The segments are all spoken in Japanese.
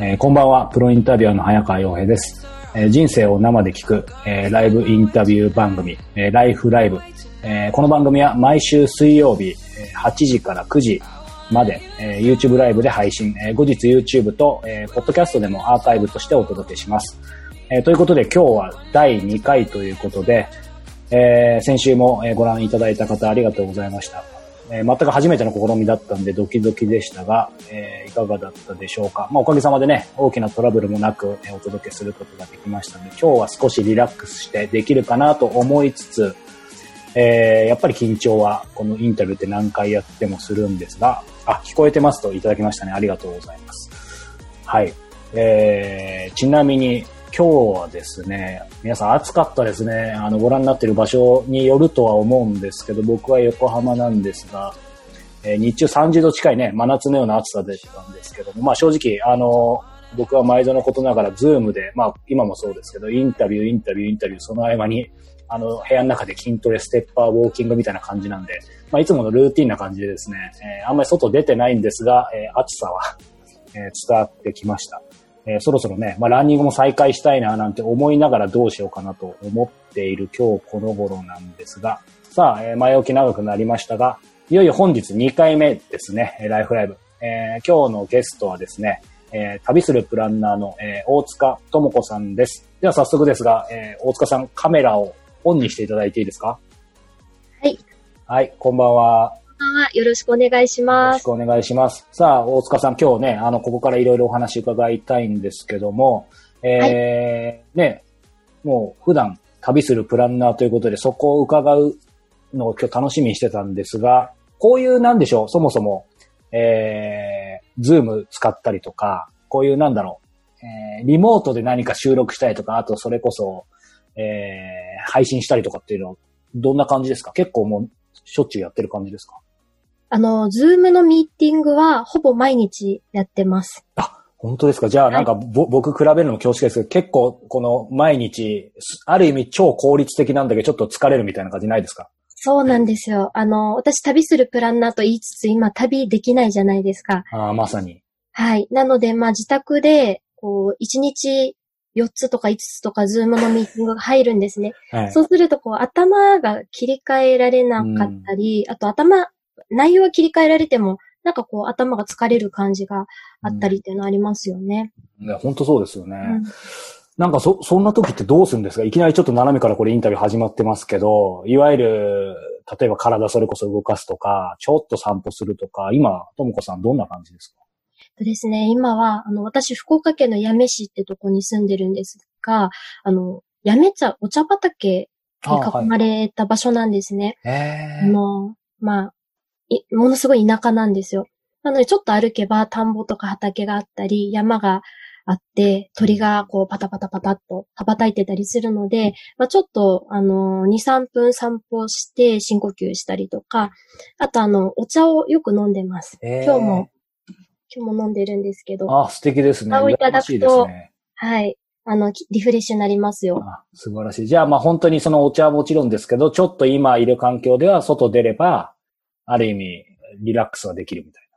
えーこんばんは、プロインタビュアーの早川洋平です。えー人生を生で聞く、えーライブインタビュー番組、えライフライブ。えこの番組は毎週水曜日、え8時から9時まで、えー YouTube ライブで配信、え後日 YouTube と、えー、ポッドキャストでもアーカイブとしてお届けします。えということで今日は第2回ということで、え先週もご覧いただいた方ありがとうございました。えー全く初めての試みだったんでドキドキでしたが、えーいかがだったでしょうか。まあおかげさまでね、大きなトラブルもなく、えお届けすることができましたので、今日は少しリラックスしてできるかなと思いつつ、えーやっぱり緊張はこのインタビューって何回やってもするんですが、あ、聞こえてますといただきましたね。ありがとうございます。はい。えー、ちなみに今日はですね、皆さん暑かったですね。あの、ご覧になっている場所によるとは思うんですけど、僕は横浜なんですが、えー日中30度近いね、真夏のような暑さでしたんですけども、まあ正直、あの、僕は毎度のことながら、ズームで、まあ今もそうですけど、インタビュー、インタビュー、インタビュー、その合間に、あの、部屋の中で筋トレ、ステッパー、ウォーキングみたいな感じなんで、まあいつものルーティンな感じでですね、えーあんまり外出てないんですが、えー暑さは、え伝わってきました。えーそろそろね、まあ、ランニングも再開したいななんて思いながらどうしようかなと思っている今日この頃なんですが、さあ、えー前置き長くなりましたが、いよいよ本日2回目ですね、えーライフライブ。えー今日のゲストはですね、えー旅するプランナーの、えー大塚智子さんです。では早速ですが、えー大塚さんカメラをオンにしていただいていいですか？はい。はい、こんばんは。はよろしくお願いしよます。ろしくお願いします。さあ、大塚さん、今日ね、あの、ここからいろいろお話伺いたいんですけども、えーね、もう普段旅するプランナーということで、そこを伺うのを今日楽しみにしてたんですが、こういうなんでしょう、そもそも、えー、ズーム使ったりとか、こういうなんだろう、えー、リモートで何か収録したりとか、あとそれこそ、えー、配信したりとかっていうのは、どんな感じですか？結構もう、しょっちゅうやってる感じですか？あの、ズームのミーティングはほぼ毎日やってます。あ、本当ですか？じゃあなんか、ぼ僕比べるのも恐縮ですけど、結構この毎日、ある意味超効率的なんだけど、ちょっと疲れるみたいな感じないですか？そうなんですよ。あの、私旅するプランナーと言いつつ今旅できないじゃないですか。ああ、まさに。はい。なので、まあ自宅で、こう、1日4つとか5つとかズームのミーティングが入るんですね。はい。そうすると、こう、頭が切り替えられなかったり、あと頭、内容は切り替えられても、なんかこう、頭が疲れる感じがあったりっていうのはありますよね。ね本当そうですよね。うん。なんかそ、そんな時ってどうするんですか？いきなりちょっと斜めからこれインタビュー始まってますけど、いわゆる、例えば体それこそ動かすとか、ちょっと散歩するとか、今、ともこさんどんな感じですか？とですね、今は、あの、私、福岡県の八女市ってとこに住んでるんですが、あの、八女茶、お茶畑に囲まれた場所なんですね。えあの、まあ、いものすごい田舎なんですよ。なので、ちょっと歩けば田んぼとか畑があったり、山があって、鳥がこうパタパタパタっと羽ばたいてたりするので、まあ、ちょっと、あの、2、3分散歩して深呼吸したりとか、あとあの、お茶をよく飲んでます。えー今日も、今日も飲んでるんですけど、あ、素敵ですね。あをいただくとね。はい。あの、きリフレッシュになりますよ。あ素晴らしい。じゃあ、まあ本当にそのお茶はもちろんですけど、ちょっと今いる環境では外出れば、ある意味、リラックスはできるみたい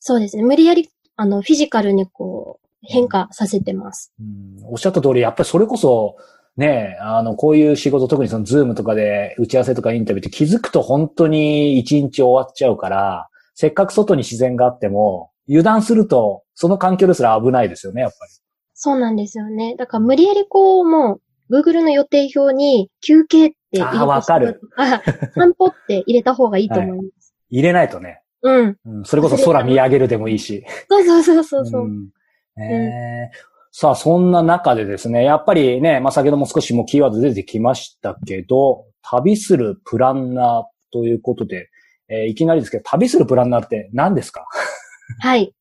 そうですね。無理やり、あの、フィジカルにこう、変化させてます。な。うん、おっしゃった通り、やっぱりそれこそ、ねえ、あの、こういう仕事、特にそのズームとかで打ち合わせとかインタビューって気づくと本当に一日終わっちゃうから、せっかく外に自然があっても、油断すると、その環境ですら危ないですよね、やっぱり。そうなんですよね。だから無理やりこう、もう、Google の予定表に休憩って入れあーわかるとか、散歩って入れた方がいいと思います。入れないとね。うん。うん、それこそ空見上げるでもいいし。そうそうそうそうそう。んえーさあ、そんな中でですね、やっぱりね、まあ、先ほども少しもうキーワード出てきましたけど、旅するプランナーということで、えーいきなりですけど、旅するプランナーって何ですか？はい。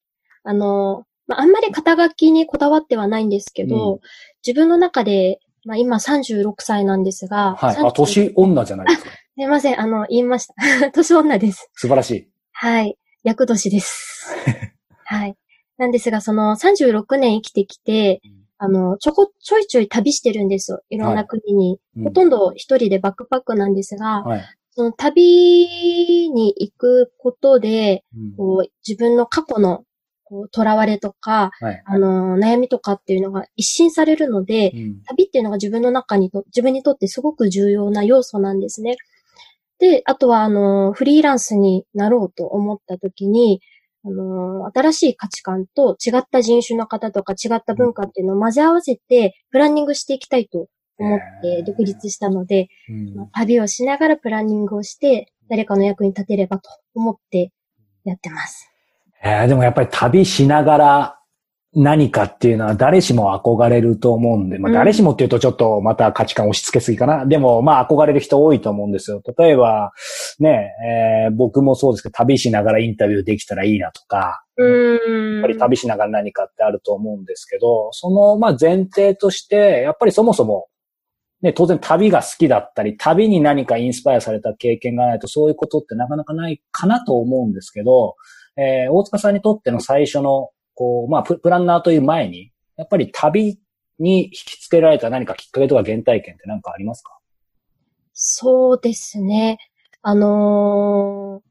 あの、まあ、あんまり肩書きにこだわってはないんですけど、う自分の中で、まあ、今36歳なんですが、はい。30あ、年女じゃないですか。すいません、あの、言いました。年女です。素晴らしい。はい。役年です。はい。なんですが、その36年生きてきて、あの、ちょこ、ちょいちょい旅してるんですよ。いろんな国に。うんほとんど一人でバックパックなんですが、はい。その旅に行くことで、うんこう自分の過去のこう、囚われとか、はい。あの、悩みとかっていうのが一新されるので、うん旅っていうのが自分の中にと、自分にとってすごく重要な要素なんですね。で、あとは、あの、フリーランスになろうと思った時に、あの、新しい価値観と違った人種の方とか違った文化っていうのを混ぜ合わせて、プランニングしていきたいと思って独立したので、うんまあ旅をしながらプランニングをして、誰かの役に立てればと思ってやってます。えーでもやっぱり旅しながら何かっていうのは誰しも憧れると思うんで、まあうん誰しもっていうとちょっとまた価値観押し付けすぎかな。でもまあ憧れる人多いと思うんですよ。例えばね、えー僕もそうですけど旅しながらインタビューできたらいいなとか、うーん。やっぱり旅しながら何かってあると思うんですけど、そのまあ前提として、やっぱりそもそもね、当然旅が好きだったり、旅に何かインスパイアされた経験がないとそういうことってなかなかないかなと思うんですけど、えー大塚さんにとっての最初の、こう、まあプ、プランナーという前に、やっぱり旅に引きつけられた何かきっかけとか原体験って何かありますか？そうですね。あのー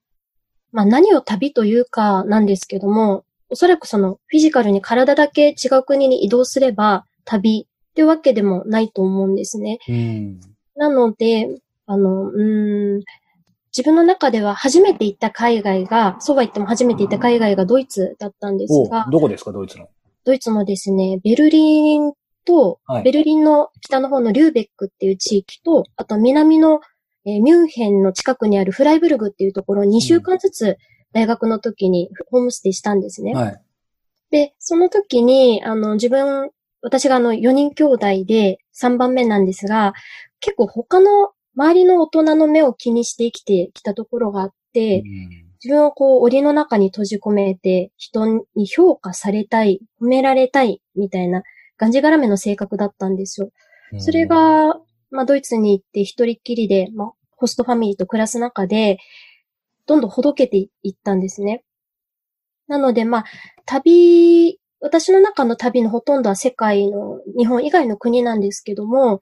まあ、何を旅というかなんですけども、おそらくそのフィジカルに体だけ違う国に移動すれば旅ってわけでもないと思うんですね。うん。なので、あの、うーん、自分の中では初めて行った海外が、そうは言っても初めて行った海外がドイツだったんですおが、どこですか、ドイツの？ドイツのですね、ベルリンと、はいベルリンの北の方のリューベックっていう地域と、あと南の、えーミュンヘンの近くにあるフライブルグっていうところに2週間ずつ大学の時にホームステイしたんですね。はい。で、その時に、あの、自分、私があの4人兄弟で3番目なんですが、結構他の周りの大人の目を気にして生きてきたところがあって、自分をこう、檻の中に閉じ込めて、人に評価されたい、褒められたい、みたいな、がんじがらめの性格だったんですよ。うんそれ、が、まあ、ドイツに行って一人っきりで、まあ、ホストファミリーと暮らす中で、どんどんほどけていったんですね。なので、まあ、旅、私の中の旅のほとんどは世界の、日本以外の国なんですけども、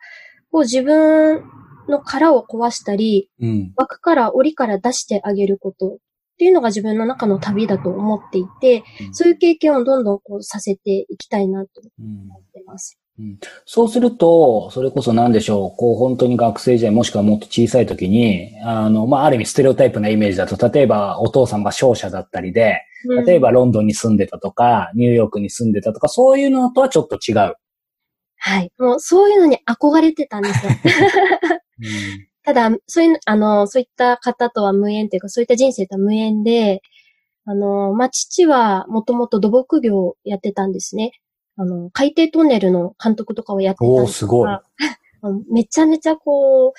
こう自分の殻を壊したり、うん。枠から檻から出してあげることっていうのが自分の中の旅だと思っていて、そういう経験をどんどんこうさせていきたいなとうん思ってます。そうすると、それこそ何でしょう、こう本当に学生時代もしくはもっと小さい時に、あの、まあ、ある意味ステレオタイプなイメージだと、例えばお父さんが商社だったりで、例えばうんロンドンに住んでたとか、ニューヨークに住んでたとか、そういうのとはちょっと違う。はい。もうそういうのに憧れてたんですよ。ただ、そういう、あの、そういった方とは無縁というか、そういった人生とは無縁で、あの、まあ、父はもともと土木業をやってたんですね。あの、海底トンネルの監督とかをやってたんですがおーすごい。めちゃめちゃこう、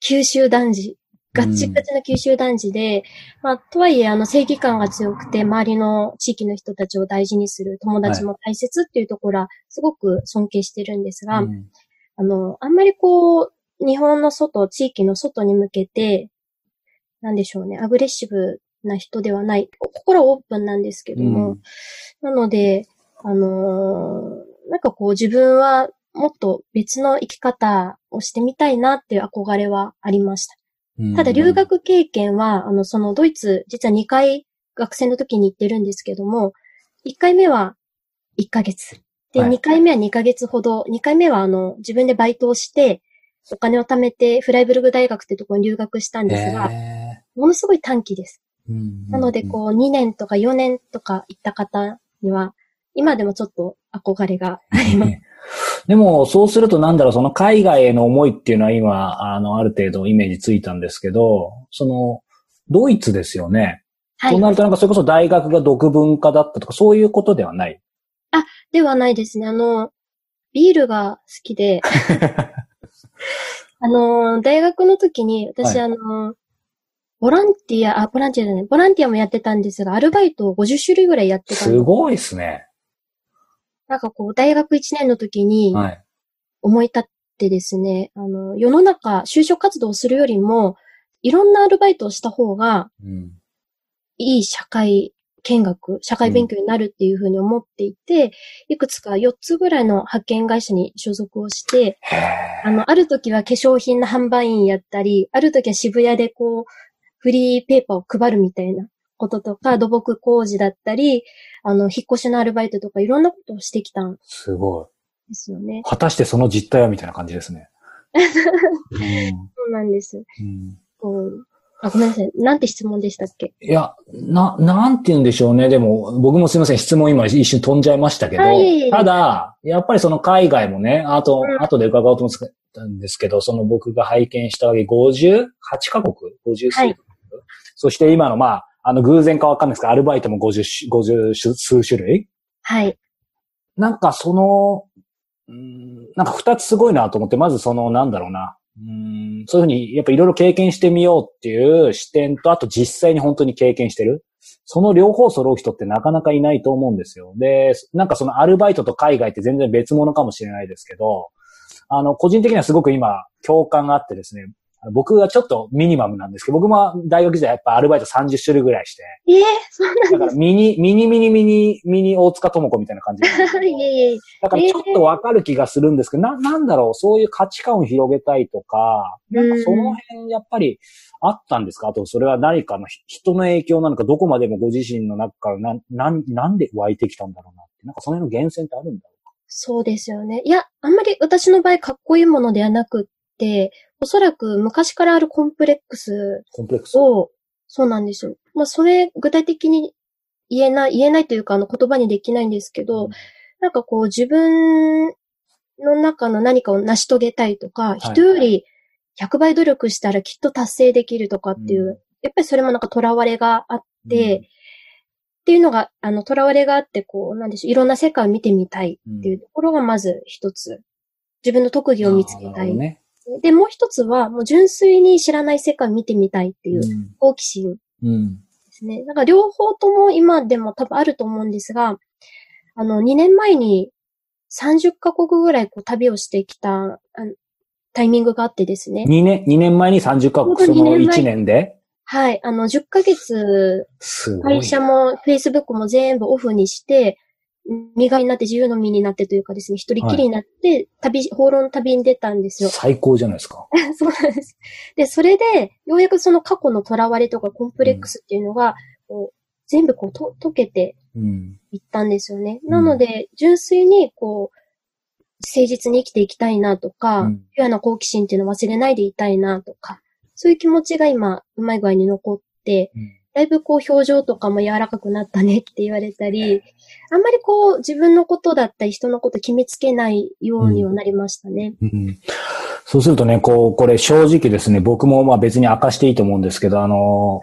九州男児、ガッチガチな九州男児で、まあ、とはいえ、あの、正義感が強くて、周りの地域の人たちを大事にする友達も大切っていうところは、すごく尊敬してるんですが、うんあの、あんまりこう、日本の外、地域の外に向けて、なんでしょうね、アグレッシブな人ではない。心はオープンなんですけども、うんなので、あのーなんかこう自分はもっと別の生き方をしてみたいなっていう憧れはありました。ただ留学経験は、あの、そのドイツ、実は2回学生の時に行ってるんですけども、1回目は1ヶ月。で、はい2回目は2ヶ月ほど、2回目はあの、自分でバイトをして、お金を貯めてフライブルグ大学ってところに留学したんですが、へものすごい短期です。ーうんなので、こう、2年とか4年とか行った方には、今でもちょっと憧れがあります。でも、そうするとなんだろう、その海外への思いっていうのは今、あの、ある程度イメージついたんですけど、その、ドイツですよね。はい。となるとなんかそれこそ大学が独文化だったとか、そういうことではない？ではないですね。あの、ビールが好きで、あの、大学の時に、私、はいあの、ボランティア、あ、ボランティアじゃない、ボランティアもやってたんですが、アルバイトを50種類ぐらいやってたすすごいですね。なんかこう、大学1年の時にはい。思い立ってですね、あの、世の中、就職活動をするよりも、いろんなアルバイトをした方が、うん。いい社会見学、社会勉強になるっていうふうに思っていて、いくつか4つぐらいの派遣会社に所属をして、あの、ある時は化粧品の販売員やったり、ある時は渋谷でこう、フリーペーパーを配るみたいなこととか、土木工事だったり、あの、引っ越しのアルバイトとかいろんなことをしてきたんすごい。ですよね。果たしてその実態はみたいな感じですね。うんそうなんです。うんこうあ、ごめんなさい。なんて質問でしたっけ？いや、な、なんて言うんでしょうね。でも、僕もすいません。質問今一瞬飛んじゃいましたけど、はいただ、やっぱりその海外もね、あと、うん後で伺おうと思ったんですけど、その僕が拝見したわけ58カ国 ?50 数はいそして今の、まあ、あの、偶然かわかんないですけど、アルバイトも50し、50数種類？はい。なんかその、うーんなんか二つすごいなと思って、まずその、なんだろうな。うんそういうふうに、やっぱいろいろ経験してみようっていう視点と、あと実際に本当に経験してる。その両方揃う人ってなかなかいないと思うんですよ。で、なんかそのアルバイトと海外って全然別物かもしれないですけど、あの、個人的にはすごく今、共感があってですね、僕がちょっとミニマムなんですけど、僕も大学時代やっぱアルバイト30種類ぐらいして、ええそうなんだからミニ、ミニミニミニ、ミニ大塚智子みたいな感じな いえいえ。だからちょっとわかる気がするんですけど、な、なんだろう、そういう価値観を広げたいとか、なんかその辺やっぱりあったんですか？あとそれは何かのひ人の影響なのか、どこまでもご自身の中からなん、なん、なんで湧いてきたんだろうなって。なんかその辺の源泉ってあるんだろそうですよね。いや、あんまり私の場合かっこいいものではなくって、おそらく昔からあるコンプレックスうコンプレックス。を、そうなんですよ。まあ、それ、具体的に言えない、言えないというか、あの、言葉にできないんですけど、うんなんかこう、自分の中の何かを成し遂げたいとか、い人より100倍努力したらきっと達成できるとかっていう、うんやっぱりそれもなんか囚われがあって、っていうのが、あの、囚われがあって、こう、なんでしょう、いろんな世界を見てみたいっていうところがまず一つ。自分の特技を見つけたい。ね。で、もう一つは、もう純粋に知らない世界を見てみたいっていううん好奇心うん。ですね。だから両方とも今でも多分あると思うんですが、あの、2年前に30カ国ぐらいこう旅をしてきたタイミングがあってですね。2年、二年前に30カ国、その二年前1年で？はい。あの、10ヶ月。会社も Facebook も全部オフにして、身がになって自由の身になってというかですね、一人きりになって、旅、放浪の旅に出たんですよ。最高じゃないですか。そうなんです。で、それで、ようやくその過去の囚われとかコンプレックスっていうのが、こう全部こうと解けてうん。いったんですよね。うんなので、純粋にこう、誠実に生きていきたいなとか、うんピュアな好奇心っていうのを忘れないでいたいなとか、そういう気持ちが今、うまい具合に残って、うんだいぶこう表情とかも柔らかくなったねって言われたり、あんまりこう自分のことだったり人のこと決めつけないようにはなりましたね。うん。そうするとね、こう、これ正直ですね、僕もまあ別に明かしていいと思うんですけど、あの、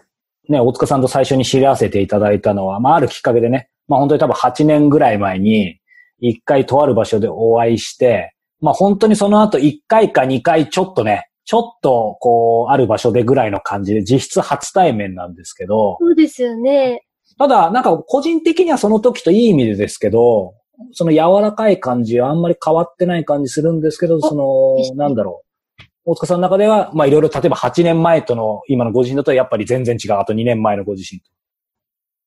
ね、大塚さんと最初に知らせていただいたのは、まああるきっかけでね、まあ本当に多分8年ぐらい前に、一回とある場所でお会いして、まあ本当にその後1回か2回ちょっとね、ちょっとこう、ある場所でぐらいの感じで、実質初対面なんですけど、そうですよね。ただ、なんか個人的にはその時といい意味でですけど、その柔らかい感じはあんまり変わってない感じするんですけど、その、なんだろう。大塚さんの中では、まあいろいろ、例えば8年前との今のご自身だとやっぱり全然違う。あと2年前のご自身と。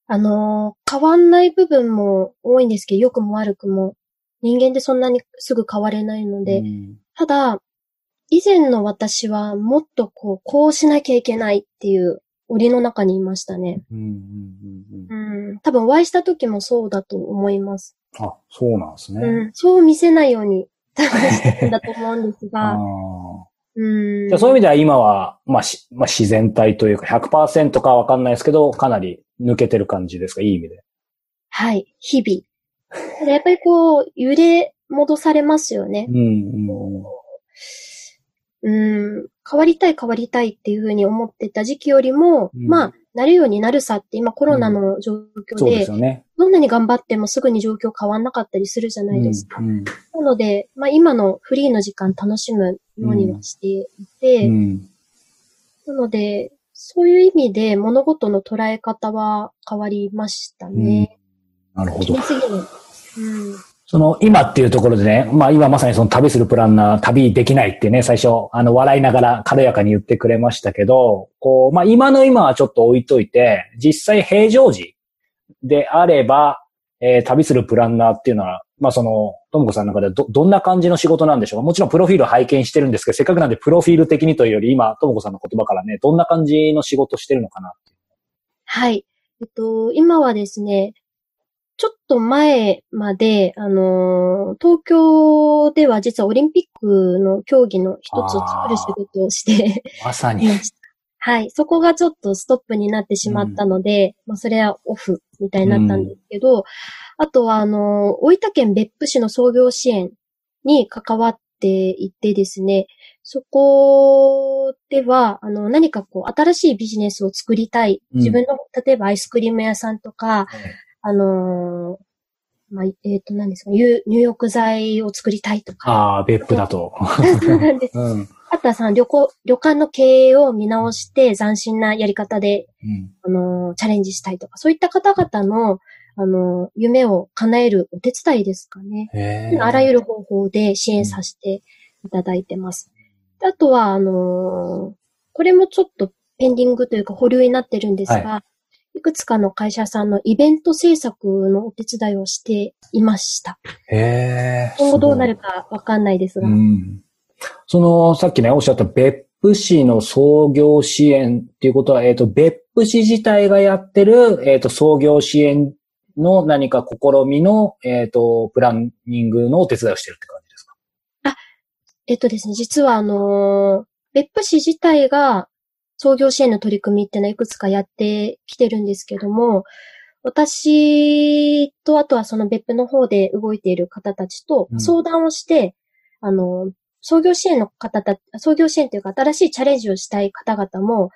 あのー変わんない部分も多いんですけど、良くも悪くも。人間ってそんなにすぐ変われないので、うんただ、以前の私はもっとこう、こうしなきゃいけないっていう檻の中にいましたね。うんうんうんうんうん。多分お会いした時もそうだと思います。あ、そうなんですね。うん。そう見せないように多分してるんだと思うんですあが。ーうん。じゃあそういう意味では今は、まあ、しまあ、自然体というか100%かわかんないですけど、かなり抜けてる感じですか？いい意味で。はい。日々。やっぱりこう、揺れ戻されますよねう。んうんうん、変わりたい変わりたいっていうふうに思ってた時期よりも、うんまあ、なるようになるさって今コロナの状況そうでですよね。どんなに頑張ってもすぐに状況変わんなかったりするじゃないですか。うんなので、まあ今のフリーの時間楽しむようにはしていて、うんなので、そういう意味で物事の捉え方は変わりましたね。なるほど決め。すぎる。うん。その、今っていうところでね、まあ今まさにその旅するプランナー、旅できないってね、最初、あの、笑いながら軽やかに言ってくれましたけど、こう、まあ今の今はちょっと置いといて、実際平常時であれば、えー旅するプランナーっていうのは、まあその、ともこさんの中でど、どんな感じの仕事なんでしょうか？もちろんプロフィール拝見してるんですけど、せっかくなんでプロフィール的にというより、今、ともこさんの言葉からね、どんな感じの仕事してるのかなはい。えっと、今はですね、ちょっと前まで、あのー東京では実はオリンピックの競技の一つを作る仕事をしてまさに。はい。そこがちょっとストップになってしまったので、まあそれはオフみたいになったんですけど、あとはあのー大分県別府市の創業支援に関わっていてですね、そこでは、あの、何かこう、新しいビジネスを作りたい。うん自分の、例えばアイスクリーム屋さんとか、あのーまあ、えっ、と、何ですか、入入浴剤を作りたいとか。ああ、別府だと。そうなんです。うん。あとはさ、旅行、旅館の経営を見直して斬新なやり方で、うん。あのーチャレンジしたいとか、そういった方々の、あのー夢を叶えるお手伝いですかね。あらゆる方法で支援させていただいてます。であとは、あのーこれもちょっとペンディングというか保留になってるんですが、い、くつかの会社さんのイベント制作のお手伝いをしていました。へえ。今後どうなるかわかんないですが。うん。その、さっきね、おっしゃった別府市の創業支援っていうことは、えっ、と、別府市自体がやってる、えっ、と、創業支援の何か試みの、えっ、と、プランニングのお手伝いをしてるって感じですか？えっとですね、実はあのー別府市自体が創業支援の取り組みっていうのはいくつかやってきてるんですけども、私と、あとはその別府の方で動いている方たちとうん相談をして、あの、創業支援の方た、創業支援というか新しいチャレンジをしたい方々も、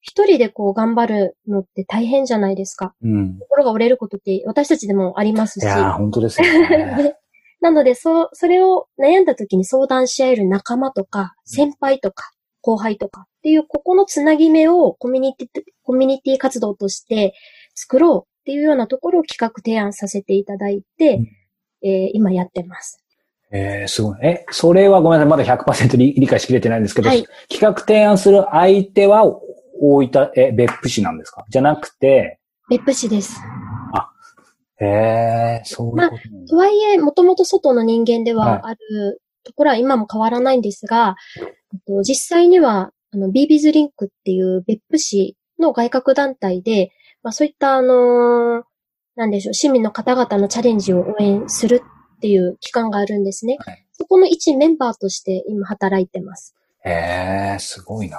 一人でこう頑張るのって大変じゃないですか。うん。心が折れることって私たちでもありますし。いやー、本当ですよね。で なので、そう、それを悩んだ時に相談し合える仲間とか、先輩とか、後輩とかっていう、ここのつなぎ目をコミュニティ、コミュニティ活動として作ろうっていうようなところを企画提案させていただいて、うんえー今やってます。えー、すごい。え、それはごめんなさい。まだ100%理理解しきれてないんですけど、はい企画提案する相手は大分、え、別府市なんですか？じゃなくて、別府市です。へえ、そういうことなんだとはいえ、もともと外の人間ではいはあるところは今も変わらないんですが、えっと実際には、あの、ビービーズリンクっていう別府市の外郭団体で、まあそういったあのーなんでしょう、市民の方々のチャレンジを応援するっていう機関があるんですね。はいそこの一メンバーとして今働いてます。へえ、すごいな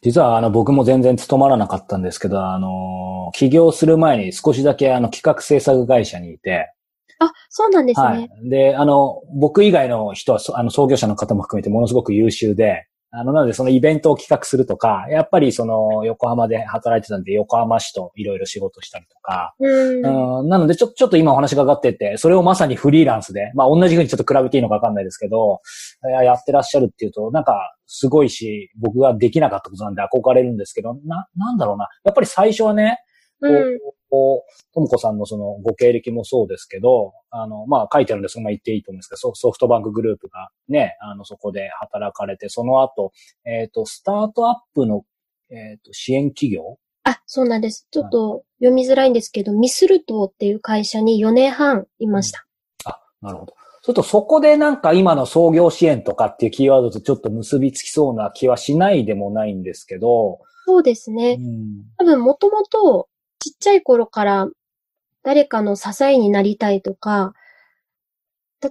実は、あの、僕も全然務まらなかったんですけど、あの、起業する前に少しだけ、あの、企画制作会社にいて、あ、そうなんですね。はい。で、あの、僕以外の人は、そあの、創業者の方も含めてものすごく優秀で、あの、なのでそのイベントを企画するとか、やっぱりその、横浜で働いてたんで、横浜市といろいろ仕事したりとか、うん。うんなので、ちょ、ちょっと今お話がかかってて、それをまさにフリーランスで、まあ同じ風にちょっと比べていいのかわかんないですけど、ややってらっしゃるっていうと、なんか、すごいし、僕ができなかったことなんで憧れるんですけど、な、なんだろうな。やっぱり最初はね、ともこさんのそのご経歴もそうですけど、あの、まあ書いてあるんでそのまま言っていいと思うんですけど、ソソフトバンクグループがね、あの、そこで働かれて、その後、えっ、と、スタートアップの、えっ、と、支援企業？あ、そうなんです。ちょっと読みづらいんですけど、ミスルトっていう会社に4年半いました。あ、なるほど。それとそこでなんか今の創業支援とかっていうキーワードとちょっと結びつきそうな気はしないでもないんですけど、そうですうね。ん。多分もともとちっちゃい頃から誰かの支えになりたいとか、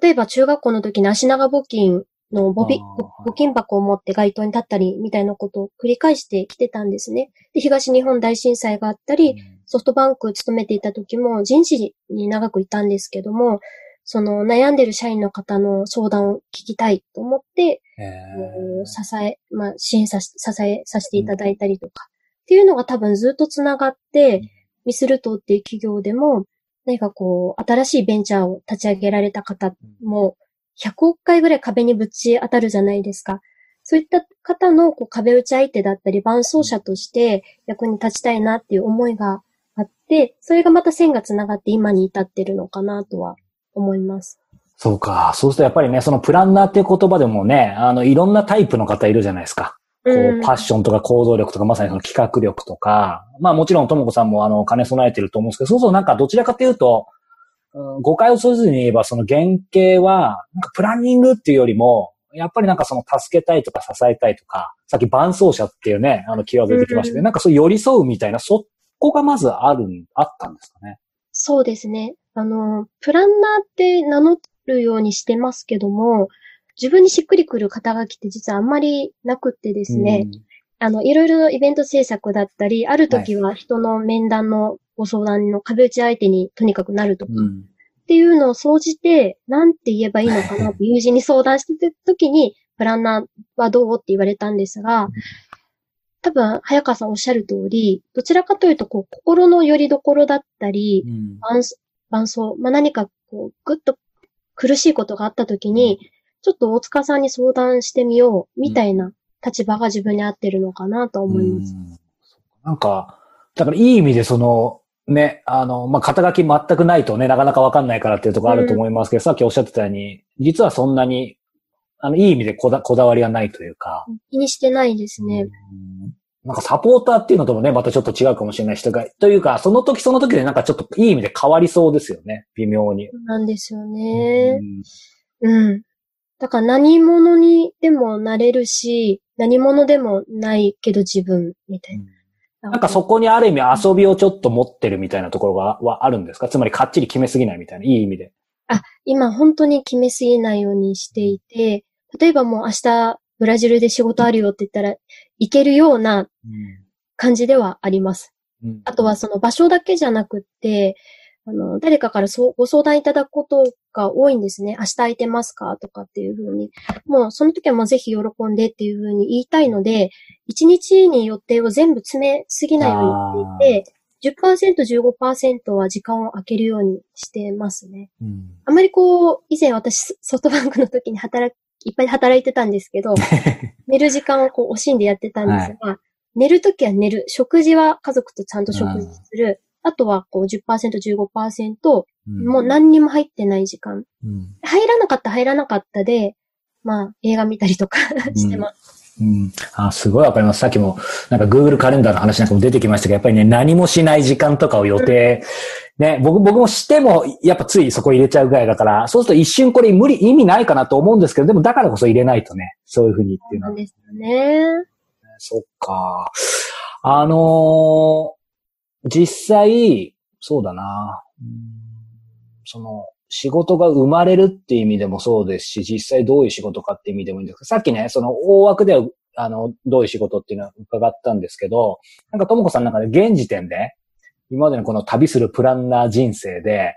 例えば中学校の時に足長募金の募びあーはい。募金箱を持って街頭に立ったりみたいなことを繰り返してきてたんですね。で、東日本大震災があったり、ソフトバンク勤めていた時も人事に長くいたんですけども、その悩んでる社員の方の相談を聞きたいと思って、支え、まあ、支援さし、支えさせていただいたりとか、っていうのが多分ずっとつながって、ミスルトっていう企業でも、何かこう、新しいベンチャーを立ち上げられた方も、100億回ぐらい壁にぶち当たるじゃないですか。そういった方のこう壁打ち相手だったり、伴走者として役に立ちたいなっていう思いがあって、それがまた線がつながって今に至ってるのかなとは思います。そうか。そうするとやっぱりね、そのプランナーっていう言葉でもね、あの、いろんなタイプの方いるじゃないですか。こうパッションとか行動力とか、まさにその企画力とか、まあもちろんともこさんもあの、兼ね備えてると思うんですけど、そうそうなんかどちらかというと、うん誤解をせずに言えば、その原型は、なんかプランニングっていうよりも、やっぱりなんかその助けたいとか支えたいとか、さっき伴走者っていうね、あのキーワード出てきましたけど、うんなんかそう寄り添うみたいな、そこがまずあるん、あったんですかね？そうですね。あの、プランナーって名乗るようにしてますけども、自分にしっくりくる肩書きって実はあんまりなくってですね、あの、いろいろイベント制作だったり、ある時は人の面談のご相談の壁打ち相手にとにかくなるとか、うん。っていうのを総じて、なんて言えばいいのかなって友人に相談してた時に、プランナーはどうって言われたんですが、多分、早川さんおっしゃる通り、どちらかというと、こう、心の拠り所だったり、うん。伴伴奏、まあ、何かこう、ぐっと苦しいことがあった時に、ちょっと大塚さんに相談してみよう、みたいな立場が自分に合ってるのかなと思います。うんなんか、だからいい意味でその、ね、あの、まあ、肩書き全くないとね、なかなかわかんないからっていうところあると思いますけど、さっきおっしゃってたように、実はそんなに、あの、いい意味でこだこだわりはないというか、気にしてないですね。うんなんかサポーターっていうのともね、またちょっと違うかもしれない人が、というか、その時その時でなんかちょっといい意味で変わりそうですよね、微妙に。そうなんですよねう。んうん。だから何者にでもなれるし、何者でもないけど自分、みたいな。なんかそこにある意味遊びをちょっと持ってるみたいなところがはあるんですか？つまりかっちり決めすぎないみたいな、いい意味で。今本当に決めすぎないようにしていて、例えばもう明日ブラジルで仕事あるよって言ったら、行けるような感じではあります。うんあとはその場所だけじゃなくって、あの、誰かからそうご相談いただくことが多いんですね。明日空いてますか？とかっていうふうに。もうその時はもうぜひ喜んでっていうふうに言いたいので、1日に予定を全部詰めすぎないようにしていて、10%、15%は時間を空けるようにしてますね。うんあまりこう、以前私ソフトバンクの時に働き、いっぱい働いてたんですけど、寝る時間をこう惜しんでやってたんですが、寝るときは寝る。食事は家族とちゃんと食事する。あとはこう10%、15%、もう何にも入ってない時間。うん入らなかった、入らなかったで、まあ映画見たりとか してます。うん。あ、すごいわかります。さっきも、なんか Google カレンダーの話なんかも出てきましたけど、やっぱりね、何もしない時間とかを予定、ね、僕、僕もしても、やっぱついそこ入れちゃうぐらいだから、そうすると一瞬これ無理、意味ないかなと思うんですけど、でもだからこそ入れないとね、そういうふうにっていうのは。なんですよね。そっか。あのー実際、そうだな。うんその、仕事が生まれるっていう意味でもそうですし、実際どういう仕事かっていう意味でもいいんですけど、さっきね、その大枠では、あの、どういう仕事っていうのは伺ったんですけど、なんかともこさんの中で現時点で、今までのこの旅するプランナー人生で、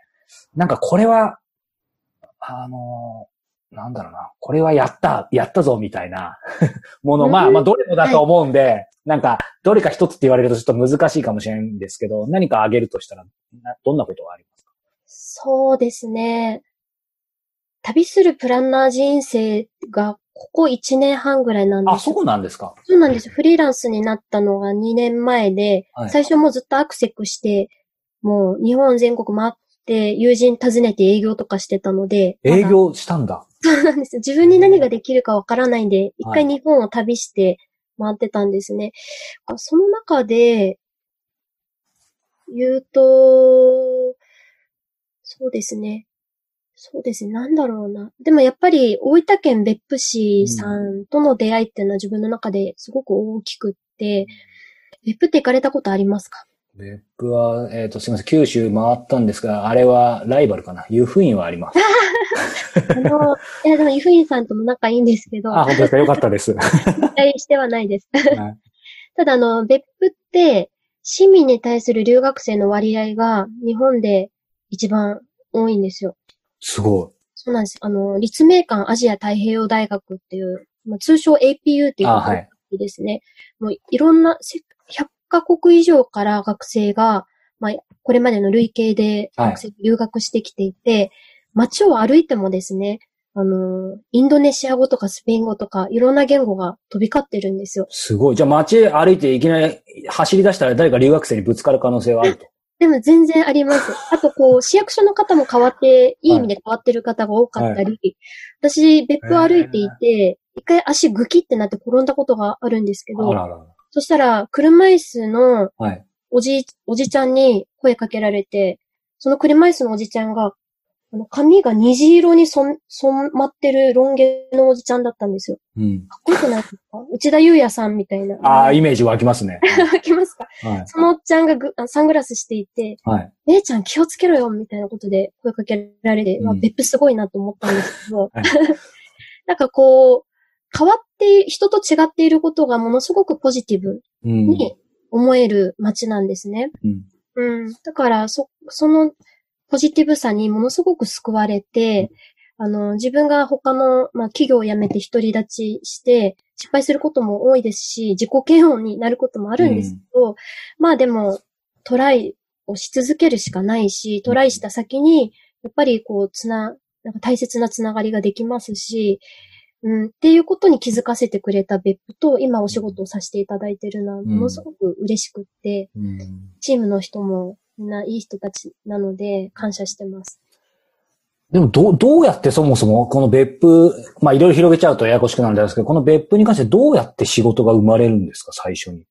なんかこれは、あのなんだろうな、これはやった、やったぞみたいな もの、まあまあどれもだと思うんで、なんか、どれか一つって言われるとちょっと難しいかもしれないんですけど、何かあげるとしたら、などんなことがあります？かそうですね。旅するプランナー人生がここ1年半ぐらいなんですあ、そうなんですかそうなんです。フリーランスになったのが2年前で、はい最初もうずっとアクセクして、もう日本全国回って友人訪ねて営業とかしてたので、営業したんだ。そうなんですよ。自分に何ができるかわからないんで、一はい回日本を旅して回ってたんですね。あその中で、言うと、そうですね。そうですね。なんだろうな。でもやっぱり大分県別府市さんとの出会いっていうのは自分の中ですごく大きくって、別府って行かれたことありますか？別府は、えっ、と、すみません、九州回ったんですが、あれはライバルかな湯布院はあります。あの、いやでも湯布院さんとも仲いいんですけど、あ、本当ですかよかったです。は期待してはないです。いただ、あの、別府って、市民に対する留学生の割合が日本で一番多いんですよ。すごそうなんです。あの、立命館アジア太平洋大学っていう、まあ、通称 APU っていうあはいですね。もういろんな、せ100カ国以上から学生が、まあ、これまでの累計ではい学生留学してきていて、街を歩いてもですね、あの、インドネシア語とかスペイン語とか、いろんな言語が飛び交ってるんですよ。すごい。じゃあ街歩いていきなり走り出したら誰か留学生にぶつかる可能性はあると。でも全然あります。あと、こう、市役所の方も変わって、いい意味で変わってる方が多かったり、私、別府歩いていて、一回足グキってなって転んだことがあるんですけど、あららら。そしたら、車椅子のはい。おじ、おじちゃんに声かけられて、その車椅子のおじちゃんが、あの髪が虹色に染染まってるロン毛のおじちゃんだったんですよ。うん。かっこよくないですか？内田祐也さんみたいな。ああ、イメージ湧きますね。湧きますか？はい。そのおっちゃんがぐあサングラスしていて、はい。姉ちゃん気をつけろよみたいなことで声かけられて、うんまあ、別府すごいなと思ったんですけど、はい なんかこう、変わって、人と違っていることがものすごくポジティブうん。に思える街なんですね。うん。うん。だから、そ、そのポジティブさにものすごく救われて、あの、自分が他の、まあ、企業を辞めて独り立ちして、失敗することも多いですし、自己嫌悪になることもあるんですけど、まあでも、トライをし続けるしかないし、トライした先に、やっぱりこう、つな、なんか大切なつながりができますし、うん、っていうことに気づかせてくれた別府と、今お仕事をさせていただいてるのは、ものすごく嬉しくって、うん。チームの人もみんないい人たちなので感謝してます。でも、どう、どうやってそもそも、この別府、まあ、いろいろ広げちゃうとややこしくなるんですけど、この別府に関してどうやって仕事が生まれるんですか、最初に。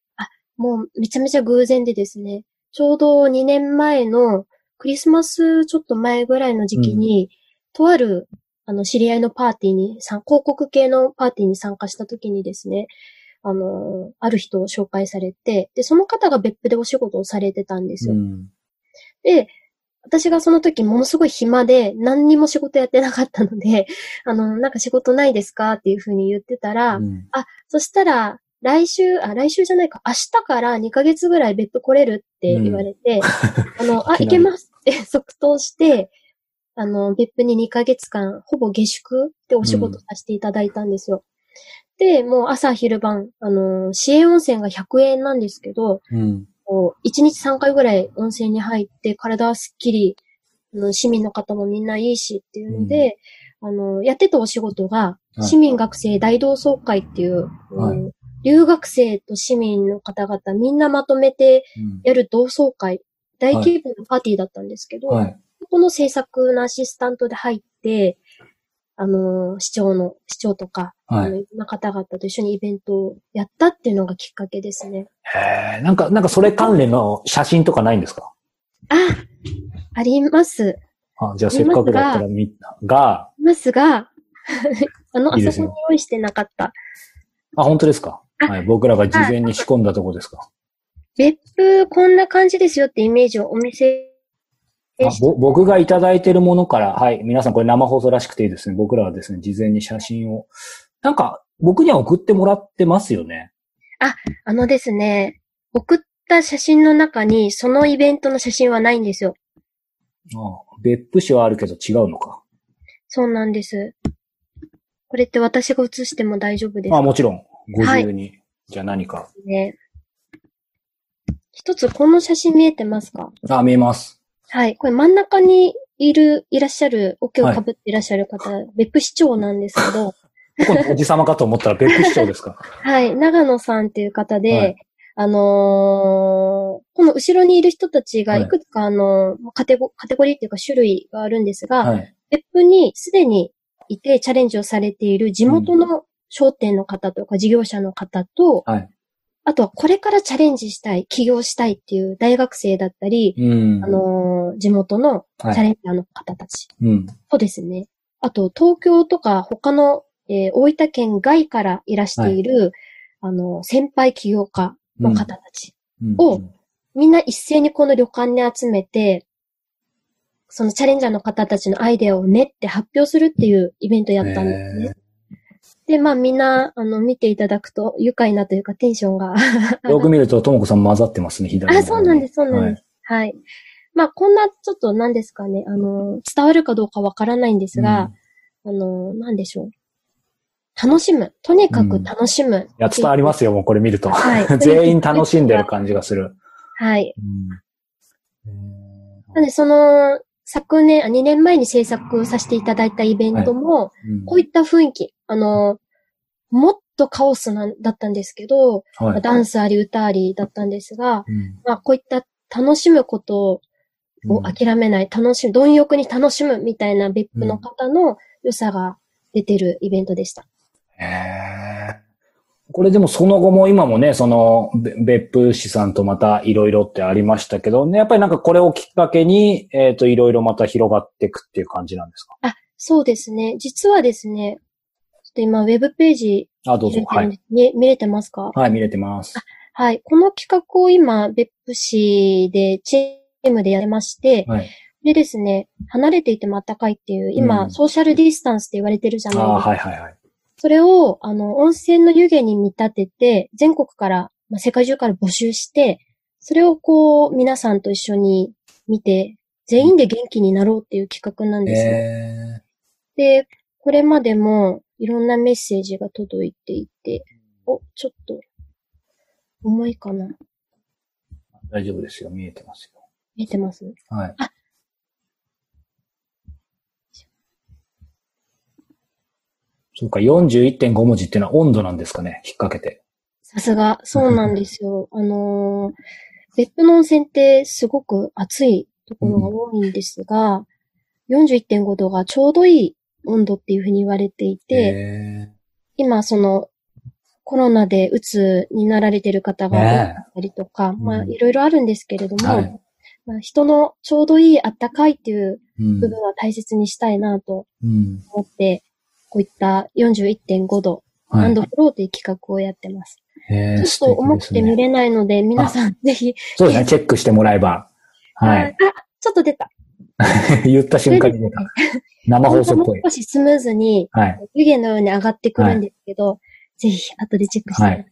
もうめちゃめちゃ偶然でですね、ちょうど2年前のクリスマスちょっと前ぐらいの時期に、とあるあの知り合いのパーティーに、さ広告系のパーティーに参加した時にですね、あの、ある人を紹介されて、で、その方が別府でお仕事をされてたんですよ。うん。で、私がその時ものすごい暇で何にも仕事やってなかったので、あの、なんか仕事ないですかっていうふうに言ってたら、うんあ、そしたら、来週、あ、来週じゃないか、明日から2ヶ月ぐらい別途来れるって言われて、あの、あ、いきなり行けますって 即答して、あの、別府に2ヶ月間、ほぼ下宿でお仕事させていただいたんですよ。で、もう朝昼晩、あの、市営温泉が100円なんですけど、うん。こう、1日3回ぐらい温泉に入って、体はすっきり、市民の方もみんないいしっていうので、あの、やってたお仕事が、はい。市民学生大同窓会っていう、はい。うん留学生と市民の方々みんなまとめてやる同窓会、大規模なパーティーだったんですけど、はい。ここの制作のアシスタントで入って、あの、市長の、市長とか、はいあの、方々と一緒にイベントをやったっていうのがきっかけですね。へえ、なんか、なんかそれ関連の写真とかないんですか？あ、あります。あ、じゃあせっかくだったらみんなが、ありますが、あの、いいですねあそこに用意してなかった。あ、本当ですか？あはい。僕らが事前に仕込んだとこですか？別府こんな感じですよってイメージをお見せ僕がいただいてるものから、はい。皆さんこれ生放送らしくていいですね。僕らはですね、事前に写真を。なんか、僕には送ってもらってますよね。あのですね、送った写真の中にそのイベントの写真はないんですよ。あ別府市はあるけど違うのか。そうなんです。これって私が写しても大丈夫ですあ、かもちろん。ご自由に。じゃあ何か。ね。一つこの写真見えてますか？あ、見えます。はい。これ真ん中にいる、いらっしゃる、おけを被っていらっしゃる方、別府市長なんですけど、このおじさまかと思ったら別府市長ですか。はい。長野さんっていう方で、はいあのーこの後ろにいる人たちがはいいくつか、あのーカテゴ、カテゴリーっていうか種類があるんですが、はい。別府にすでにいてチャレンジをされている地元の商店の方とか事業者の方と、はい。あとはこれからチャレンジしたい、起業したいっていう大学生だったり、うん。あのー地元のチはい。ャレンジャーの方たちうん。とですね、あと東京とか他の、えー大分県外からいらしている、あの、先輩起業家の方たち、うんをみんな一斉にこの旅館に集めて、そのチャレンジャーの方たちのアイデアを練って発表するっていうイベントやったんですね。で、まあみんな、あの、見ていただくと愉快なというかテンションが よく見ると、ともこさん混ざってますね、左のあ、そうなんです、そうなんです。はい。まあ、こんな、ちょっと何ですかね、あの、伝わるかどうかわからないんですが、あの、なんでしょう。楽しむ。とにかく楽しむ。いや、伝わりますよ、もうこれ見ると。はい 全員楽しんでる感じがする。はい。うんなんで、その、昨年、あ2年前に制作させていただいたイベントも、うんこういった雰囲気、あの、もっとカオスなんだったんですけど、はい。ダンスあり歌ありだったんですが、うんまあ、こういった楽しむことを諦めない、楽しむ、貪欲に楽しむみたいな別府の方の良さが出てるイベントでした。へえ。これでもその後も今もね、その、べ別府市さんとまたいろいろってありましたけど、ね、やっぱりなんかこれをきっかけに、えっ、と、いろいろまた広がっていくっていう感じなんですか？あ、そうですね。実はですね、と今、ウェブページあ、どうぞ。はい。見見れてますか？はい、見れてます。はい。この企画を今、別府市でチームでやってまして、はい。でですね、離れていてもあったかいっていう、今、うんソーシャルディスタンスって言われてるじゃあないですか。あ、はいはいはい。それを、あの、温泉の湯気に見立てて、全国から、まあ、世界中から募集して、それをこう、皆さんと一緒に見て、全員で元気になろうっていう企画なんですよ。えで、これまでもいろんなメッセージが届いていて、お、ちょっと、重いかなー、大丈夫ですよ。見えてますよ。見えてます？はい。そうか、41.5文字っていうのは温度なんですかね、引っ掛けて。さすが、そうなんですよ。あのー、別府の温泉ってすごく暑いところが多いんですが、41.5度がちょうどいい温度っていうふうに言われていて、え今そのコロナで鬱になられてる方が多ねかったりとか、んまあいろいろあるんですけれども、はいまあ、人のちょうどいいあったかいっていう部分は大切にしたいなとうん。思って、こういった41.5度、はいアンドフローという企画をやってます。えーちょっと重くて見れないので、皆さんぜひ、そうですね、チェックしてもらえば。はい。あ、ちょっと出た。言った瞬間に出た。生放送っぽいもう。少しスムーズに、はい。湯気のように上がってくるんですけど、ぜひ後でチェックして、はい。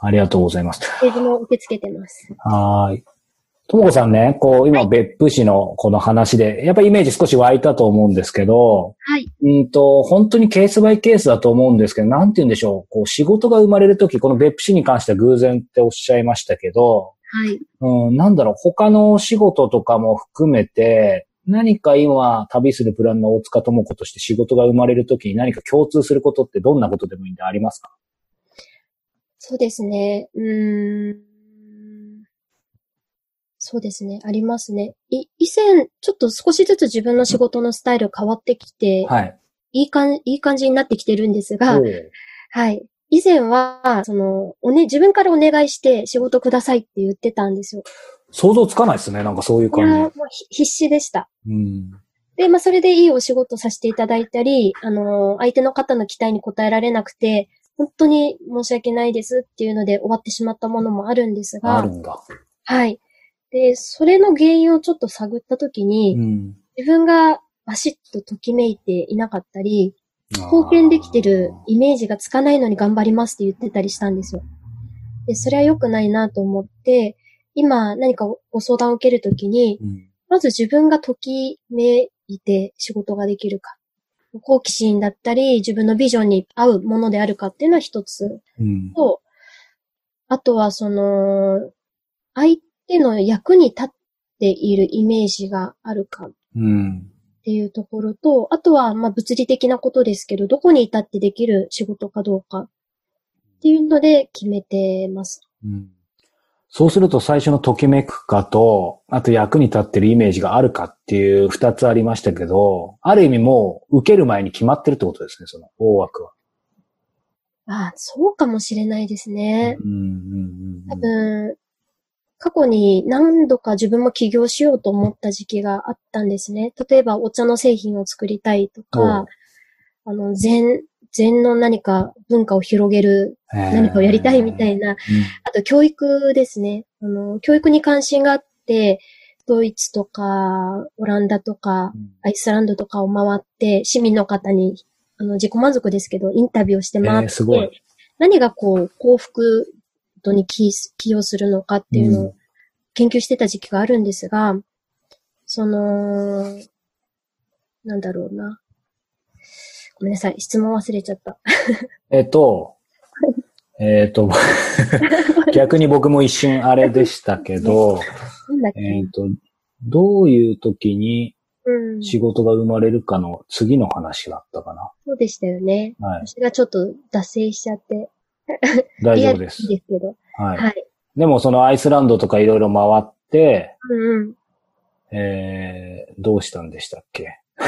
ありがとうございます。ページも受け付けてます。はーい。ともこさんね、こう、今、別府市のこの話で、やっぱりイメージ少し湧いたと思うんですけど、はい。うんと、本当にケースバイケースだと思うんですけど、なんて言うんでしょう。こう、仕事が生まれるとき、この別府市に関しては偶然っておっしゃいましたけど、はい。うん、なんだろう、他のお仕事とかも含めて、何か今、旅するプランの大塚智子として仕事が生まれるときに何か共通することってどんなことでもいいんでありますか？そうですね。うーん。そうですね。ありますね。い、以前、ちょっと少しずつ自分の仕事のスタイル変わってきて、はい。いい感、いい感じになってきてるんですがはい。以前は、その、おね、自分からお願いして仕事くださいって言ってたんですよ。想像つかないですね。なんかそういういやー感もうひ必死でした。じ。うん。で、まあ、それでいいお仕事させていただいたり、あのー相手の方の期待に応えられなくて、本当に申し訳ないですっていうので終わってしまったものもあるんですがある、んだ。はい。で、それの原因をちょっと探ったときに、うん。自分がバシッとときめいていなかったり、貢献できてるイメージがつかないのに頑張りますって言ってたりしたんですよ。で、それは良くないなと思って、今何かご相談を受けるときに、うん。まず自分がときめいて仕事ができるか。好奇心だったり、自分のビジョンに合うものであるかっていうのは一つうん。と、あとはその、相手の役に立っているイメージがあるかっうん。ていうところと、あとはまあ物理的なことですけど、どこに至ってできる仕事かどうかっていうので決めてます。うんそうすると最初のときめくかと、あと役に立ってるイメージがあるかっていう二つありましたけど、ある意味もう受ける前に決まってるってことですね、その大枠は。ああ、そうかもしれないですね。うんうんうん多分、過去に何度か自分も起業しようと思った時期があったんですね。例えばお茶の製品を作りたいとか、あの、禅、禅の何か文化を広げる何かをやりたいみたいな。な、あと教育ですね。あの、教育に関心があって、ドイツとか、オランダとか、アイスランドとかを回って、市民の方に、あの、自己満足ですけど、インタビューをして回って、えーすごい何がこう、幸福度に起起用するのかっていうのうを研究してた時期があるんですが、その、なんだろうな。ごめんなさい、質問忘れちゃった。えっと、えっと、逆に僕も一瞬あれでしたけど、えっと、どういう時にうん。仕事が生まれるかの次の話だったかな？そうでしたよね。はい。私がちょっと脱線しちゃって。大丈夫です。ですけど。はい。はい。でもそのアイスランドとかいろいろ回って、うんうん。えー、どうしたんでしたっけ？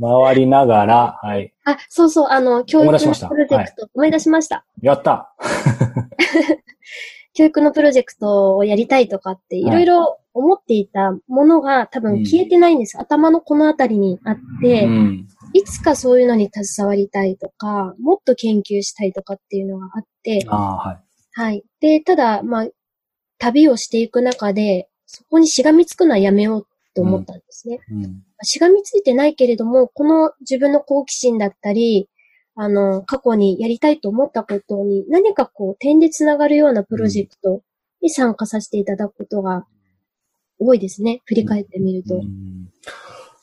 回りながら、はい。あ、そうそう、あの、教育のプロジェクト、思い出しました。やった 教育のプロジェクトをやりたいとかって、いろいろ思っていたものが多分消えてないんです。頭のこのあたりにあって、うん。いつかそういうのに携わりたいとか、もっと研究したいとかっていうのがあって、はい。はい。で、ただ、まあ、旅をしていく中で、そこにしがみつくのはやめようって思ったんですね。うん。しがみついてないけれども、この自分の好奇心だったり、あの、過去にやりたいと思ったことに何かこう点でつながるようなプロジェクトに参加させていただくことが多いですね。振り返ってみると。うん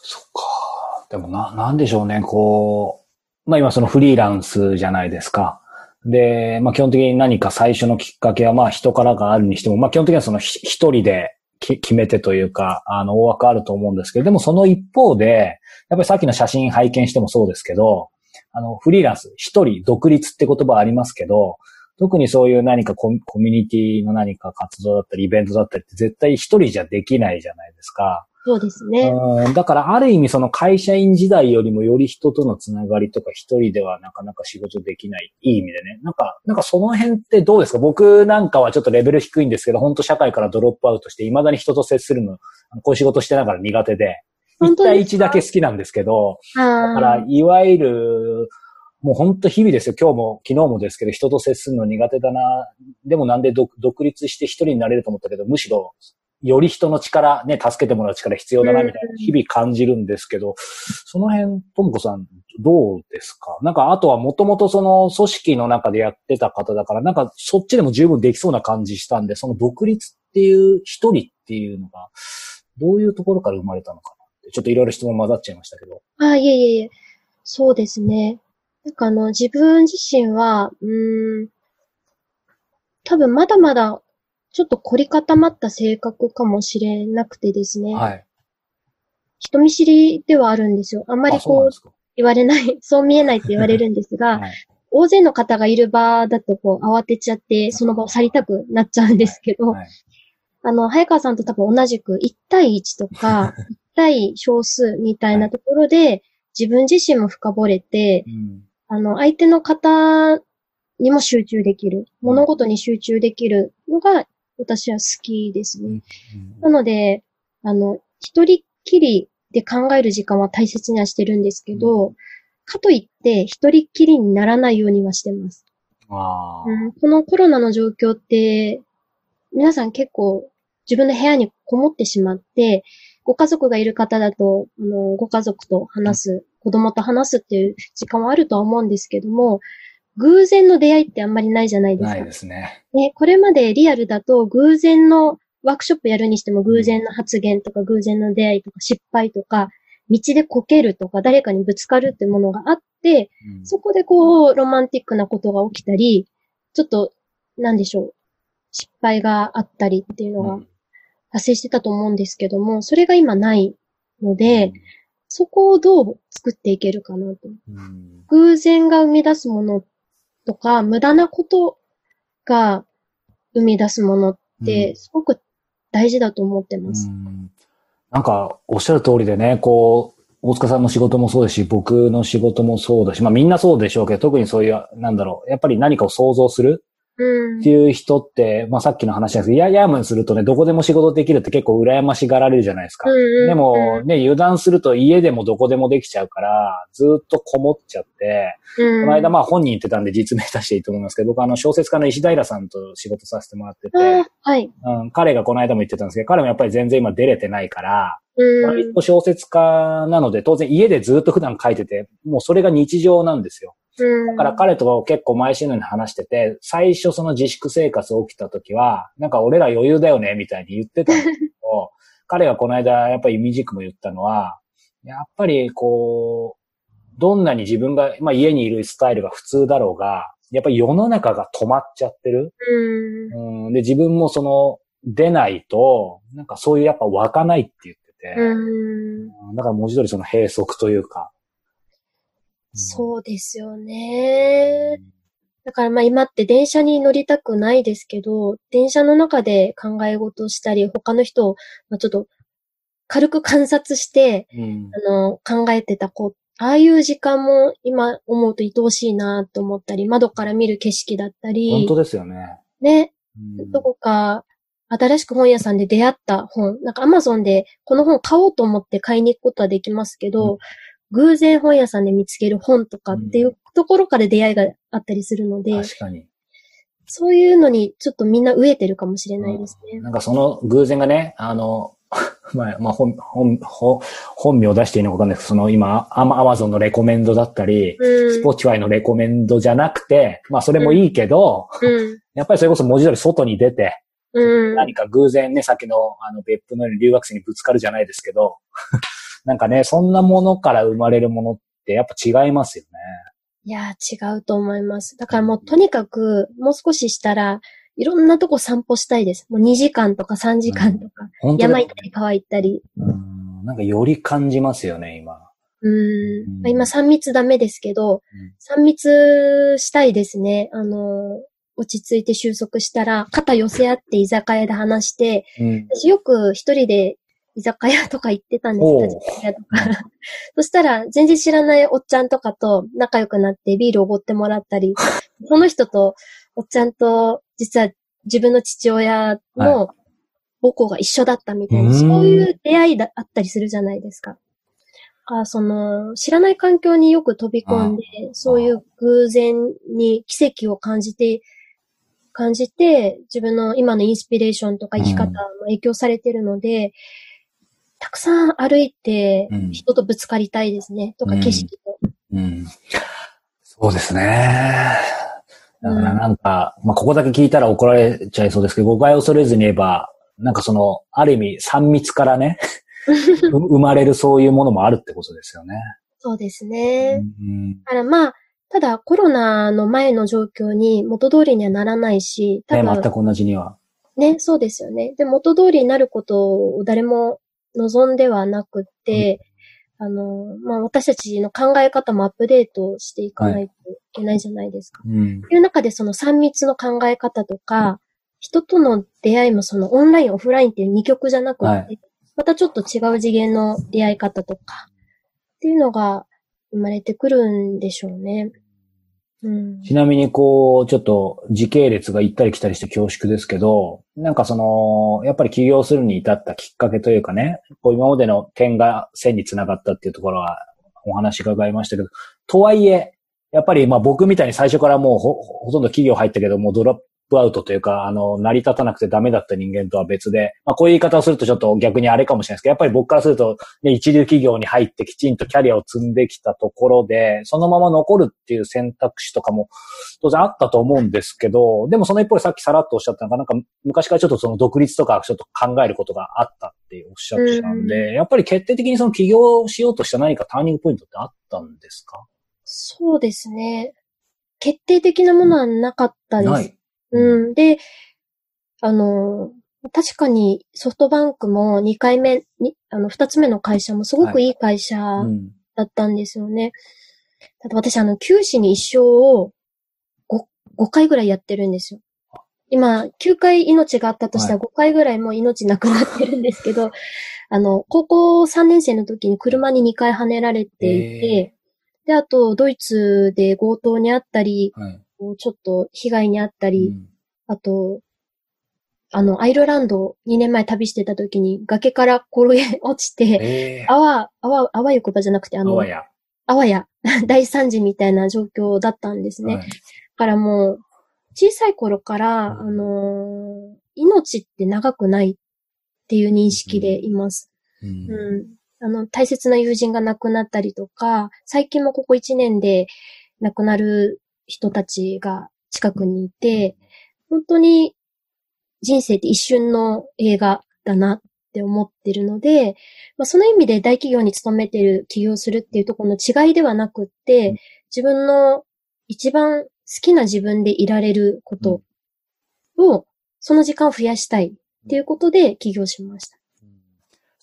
そっか。でもな、なんでしょうね、こう、まあ今そのフリーランスじゃないですか。で、まあ基本的に何か最初のきっかけはまあ人からがあるにしても、まあ基本的にはそのひ一人でき決めてというか、あの大枠あると思うんですけど、でもその一方で、やっぱりさっきの写真拝見してもそうですけど、あの、フリーランス、一人、独立って言葉ありますけど、特にそういう何かココミュニティの何か活動だったり、イベントだったりって絶対一人じゃできないじゃないですか。そうですね。うんだからある意味その会社員時代よりもより人とのつながりとか一人ではなかなか仕事できない。いい意味でね。なんか、なんかその辺ってどうですか？僕なんかはちょっとレベル低いんですけど、本当社会からドロップアウトして未だに人と接するの、こういう仕事してながら苦手で、一対一だけ好きなんですけど、だあからー、いわゆる、もう本当日々ですよ。今日も昨日もですけど、人と接するの苦手だな。でもなんで独独立して一人になれると思ったけど、むしろ、より人の力、ね、助けてもらう力必要だな、みたいなうん日々感じるんですけど、その辺、ともこさん、どうですか？なんか、あとはもともとその組織の中でやってた方だから、なんかそっちでも十分できそうな感じしたんで、その独立っていう一人っていうのが、どういうところから生まれたのかなってちょっといろいろ質問混ざっちゃいましたけど。あ、いえいえいえ。そうですね。なんかあの、自分自身は、うーん、多分まだまだ、ちょっと凝り固まった性格かもしれなくてですね。はい。人見知りではあるんですよ。あんまりこう言われない、そう見えないって言われるんですが、はい。大勢の方がいる場だとこう慌てちゃって、その場を去りたくなっちゃうんですけど、はい。あの、早川さんと多分同じく1対1とか、1対少数みたいなところで、自分自身も深掘れて、うん。あの、相手の方にも集中できる、物事に集中できるのが私は好きですね。なので、あの、一人っきりで考える時間は大切にはしてるんですけど、かといって一人っきりにならないようにはしてます。ああ、うん、このコロナの状況って、皆さん結構自分の部屋にこもってしまって、ご家族がいる方だと、あの、ご家族と話す、子供と話すっていう時間はあるとは思うんですけども、偶然の出会いってあんまりないじゃないですか。ないですね。ね、これまでリアルだと偶然のワークショップやるにしても偶然の発言とか偶然の出会いとか失敗とか、道でこけるとか誰かにぶつかるってものがあって、うんそこでこうロマンティックなことが起きたり、ちょっと、なんでしょう、失敗があったりっていうのが発生してたと思うんですけども、それが今ないので、そこをどう作っていけるかなと。うん偶然が生み出すものとか、無駄なことが生み出すものって、すごく大事だと思ってます。うんなんか、おっしゃる通りでね、こう、大塚さんの仕事もそうですし、僕の仕事もそうだし、まあみんなそうでしょうけど、特にそういう、なんだろう、やっぱり何かを想像するうんって。いう人って、まあさっきの話なんですけど、いややむするとね、どこでも仕事できるって結構羨ましがられるじゃないですか。でもね、油断すると家でもどこでもできちゃうから、ずっとこもっちゃって、うん、この間まあ本人言ってたんで実名出していいと思いますけど、僕あの小説家の石平さんと仕事させてもらってて、あはい。うん、彼がこの間も言ってたんですけど、彼もやっぱり全然今出れてないから、うん。割と小説家なので、当然家でずっと普段書いてて、もうそれが日常なんですよ。うん。だから彼と結構毎週のように話してて、最初その自粛生活起きた時は、なんか俺ら余裕だよね、みたいに言ってたんですけど、彼がこの間やっぱり意味軸も言ったのは、やっぱりこう、どんなに自分が、まあ家にいるスタイルが普通だろうが、やっぱり世の中が止まっちゃってる。うん。うん、で、自分もその、出ないと、なんかそういうやっぱ湧かないって言ってて、うん。だから文字通りその閉塞というか。そうですよね。だからまあ今って電車に乗りたくないですけど、電車の中で考え事をしたり、他の人をまあちょっと軽く観察して、うん。あの、考えてたこああいう時間も今思うと愛おしいなと思ったり、窓から見る景色だったり。本当ですよね。ね。どこか、新しく本屋さんで出会った本、なんかアマゾンでこの本買おうと思って買いに行くことはできますけど、うん、偶然本屋さんで見つける本とかっていうところから出会いがあったりするので、確かに。そういうのにちょっとみんな飢えてるかもしれないですね。なんかその偶然がね、あの、まあ、まあ、本、本、本名を出していいのかわかんないですけど、その今、アマゾンのレコメンドだったり、スポーチファイのレコメンドじゃなくて、まあそれもいいけど、うん、やっぱりそれこそ文字通り外に出て、うん、何か偶然ね、さっきのあの別府のように留学生にぶつかるじゃないですけど、なんかね、そんなものから生まれるものってやっぱ違いますよね。いや、違うと思います。だからもうとにかく、もう少ししたら、いろんなとこ散歩したいです。もう2時間とか3時間とか、うん、山行ったり川行ったり。うん、なんかより感じますよね、今。うん。今3密ダメですけど、うん、3密したいですね。あの、落ち着いて収束したら、肩寄せ合って居酒屋で話して、うん、私よく一人で居酒屋とか行ってたんです、居酒屋とか。そしたら、全然知らないおっちゃんとかと仲良くなってビールおごってもらったり、その人と、おっちゃんと、実は自分の父親の母校が一緒だったみたいな、はい、そういう出会いだあったりするじゃないですか。あその、知らない環境によく飛び込んで、そういう偶然に奇跡を感じて、感じて、自分の今のインスピレーションとか生き方も影響されてるので、たくさん歩いて、人とぶつかりたいですね。とか、景色と、うん。そうですね。だからなんか、まあ、ここだけ聞いたら怒られちゃいそうですけど、誤解を恐れずに言えば、なんかその、ある意味、3密からね、生まれるそういうものもあるってことですよね。そうですね。うん、だからまあ、ただコロナの前の状況に元通りにはならないし、多分、全く同じには。ね、そうですよね。で、元通りになることを誰も望んではなくて、うん、あの、まあ、私たちの考え方もアップデートしていかないといけないじゃないですか。はい、うん、いう中でその3密の考え方とか、うん、人との出会いもそのオンライン、オフラインっていう2曲じゃなくて、はい、またちょっと違う次元の出会い方とか、っていうのが生まれてくるんでしょうね。ちなみにこう、ちょっと時系列が行ったり来たりして恐縮ですけど、なんかその、やっぱり起業するに至ったきっかけというかね、こう今までの点が線につながったっていうところはお話伺いましたけど、とはいえ、やっぱりまあ僕みたいに最初からもうほほとんど企業入ったけどもうドロップアウトというか、あの、成り立たなくてダメだった人間とは別で、まあこういう言い方をするとちょっと逆にあれかもしれないですけど、やっぱり僕からすると、ね、一流企業に入ってきちんとキャリアを積んできたところで、そのまま残るっていう選択肢とかも当然あったと思うんですけど、でもその一方でさっきさらっとおっしゃったのが、なんか昔からちょっとその独立とかちょっと考えることがあったっておっしゃってたんで、やっぱり決定的にその起業しようとした何かターニングポイントってあったんですか？そうですね。決定的なものはなかったです。うん。で、あの、確かにソフトバンクも2回目に、あの、2つ目の会社もすごくいい会社だったんですよね。はいうん、ただ私、あの、九死に一生を 5, 5回ぐらいやってるんですよ。今、9回命があったとしたら5回ぐらいもう命なくなってるんですけど、はい、あの、高校3年生の時に車に2回跳ねられていて、で、あと、ドイツで強盗にあったり、はい、ちょっと被害にあったり、うん、あと、あの、アイルランド2年前旅してた時に崖から転げ 落ちて、あわ、あわ、あわゆ言葉じゃなくて、あの、あわや。あわや、大惨事みたいな状況だったんですね。はい、だからもう、小さい頃から、あのー、命って長くないっていう認識でいます。うん、うん、あの、大切な友人が亡くなったりとか、最近もここ1年で亡くなる人たちが近くにいて、本当に人生って一瞬の映画だなって思ってるので、まあ、その意味で大企業に勤めてる、起業するっていうところの違いではなくって、自分の一番好きな自分でいられることを、その時間を増やしたいっていうことで起業しました。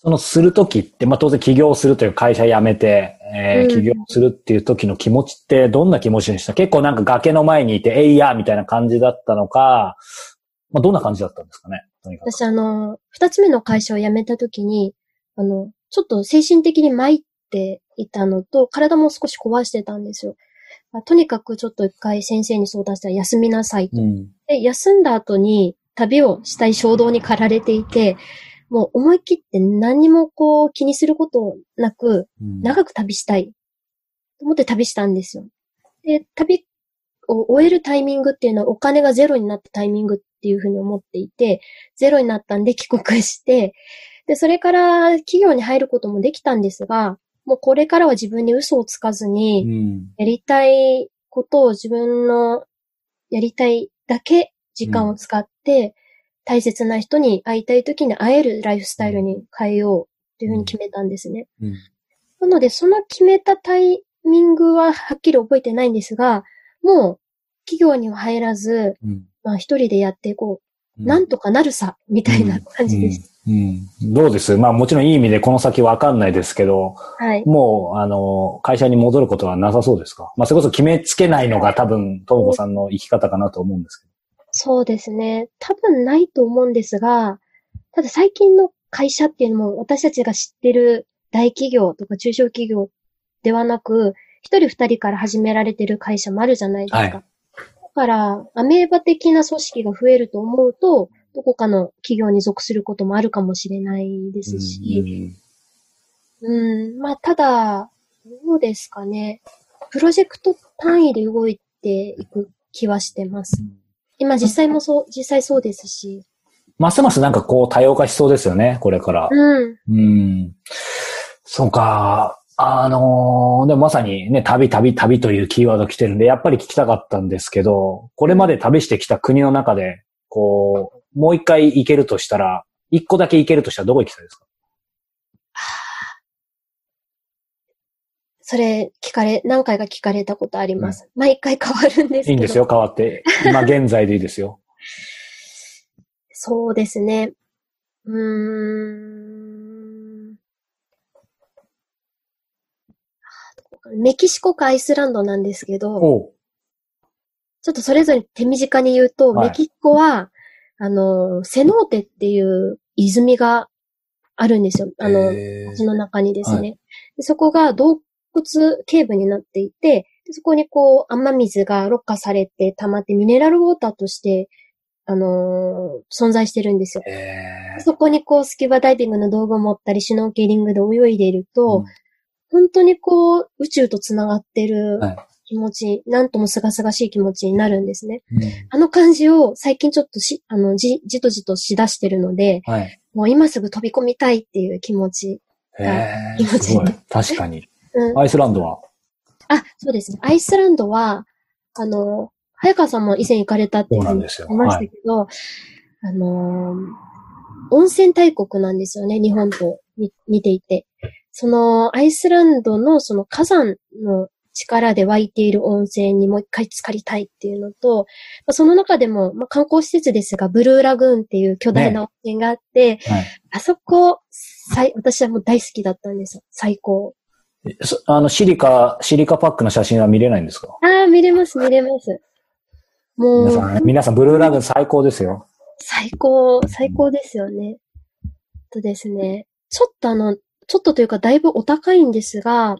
そのするときって、まあ当然起業するという会社辞めて、えー、起業するっていう時の気持ちってどんな気持ちでした？結構なんか崖の前にいて、えいやみたいな感じだったのか、まあどんな感じだったんですかね？私あの、二つ目の会社を辞めた時に、あの、ちょっと精神的に参っていたのと、体も少し壊してたんですよ。とにかくちょっと一回先生に相談したら休みなさいと。うん。で、休んだ後に旅をしたい衝動に駆られていて、もう思い切って何もこう気にすることなく、うん長く旅したい。と思って旅したんですよ。で、旅を終えるタイミングっていうのはお金がゼロになったタイミングっていうふうに思っていて、ゼロになったんで帰国して、で、それから企業に入ることもできたんですが、もうこれからは自分に嘘をつかずうに、ん。やりたいことを自分のやりたいだけ時間を使って、大切な人に会いたい時に会えるライフスタイルに変えようっていうふうに決めたんですね。うん。なので、その決めたタイミングははっきり覚えてないんですが、もう企業には入らず、うん。まあ一人でやっていこう。なんとかなるさ、みたいな感じでした。うん。うん。どうです？まあもちろんいい意味でこの先わかんないですけど、はい。もう、あの、会社に戻ることはなさそうですか？まあそれこそ決めつけないのが多分、ともこさんの生き方かなと思うんですけそうですね。多分ないと思うんですが、ただ最近の会社っていうのも私たちが知ってる大企業とか中小企業ではなく、一人二人から始められてる会社もあるじゃないですか。はいだから、アメーバ的な組織が増えると思うと、どこかの企業に属することもあるかもしれないですど。し、うん、まあ、ただ、どうですかね。プロジェクト単位で動いていく気はしてます。今実際もそう、実際そうですし。ますますなんかこう多様化しそうですよね、これから。うん。うん。そうか。あのーでもまさにね、旅、旅、旅というキーワード来てるんで、やっぱり聞きたかったんですけど、これまで旅してきた国の中で、こう、もう一回行けるとしたら、一個だけ行けるとしたらどこ行きたいですか？それ聞かれ、何回か聞かれたことあります。毎回変わるんですけど。いいんですよ、変わって。今現在でいいですよ。そうですね。うーん。メキシコかアイスランドなんですけど、ちょっとそれぞれ手短に言うと、はいメキシコは、あの、セノーテっていう泉があるんですよ。あの、街の中にですね。はでそこが洞窟ケーブになっていて、でそこにこう雨水がろ過されて溜まってミネラルウォーターとして、あのー存在してるんですよ。そこにこうスキューバダイビングの道具を持ったり、シュノーケリングで泳いでいると、うん本当にこう宇宙と繋がってるはい気持ち、なんとも清々しい気持ちになるんですね。うんあの感じを最近ちょっとし、あの、じ、じとじとしだしてるので、はい。もう今すぐ飛び込みたいっていう気持ち。へー気持ち。確かに。うん。アイスランドは？あ、そうですね。アイスランドは、あの、早川さんも以前行かれたって言いましたけど、あのー温泉大国なんですよね、日本とに似ていて。その、アイスランドのその火山の力で湧いている温泉にもう一回浸かりたいっていうのと、まあその中でも、まあ、観光施設ですが、ブルーラグーンっていう巨大な温泉があって、はい。あそこ、最、私はもう大好きだったんですよ。最高。そあの、シリカ、シリカパックの写真は見れないんですか？ああ、見れます、見れます。もう、皆さん、皆さん、ブルーラグーン最高ですよ。最高、最高ですよね。とですね、ちょっとあの、ちょっとというかだいぶお高いんですが、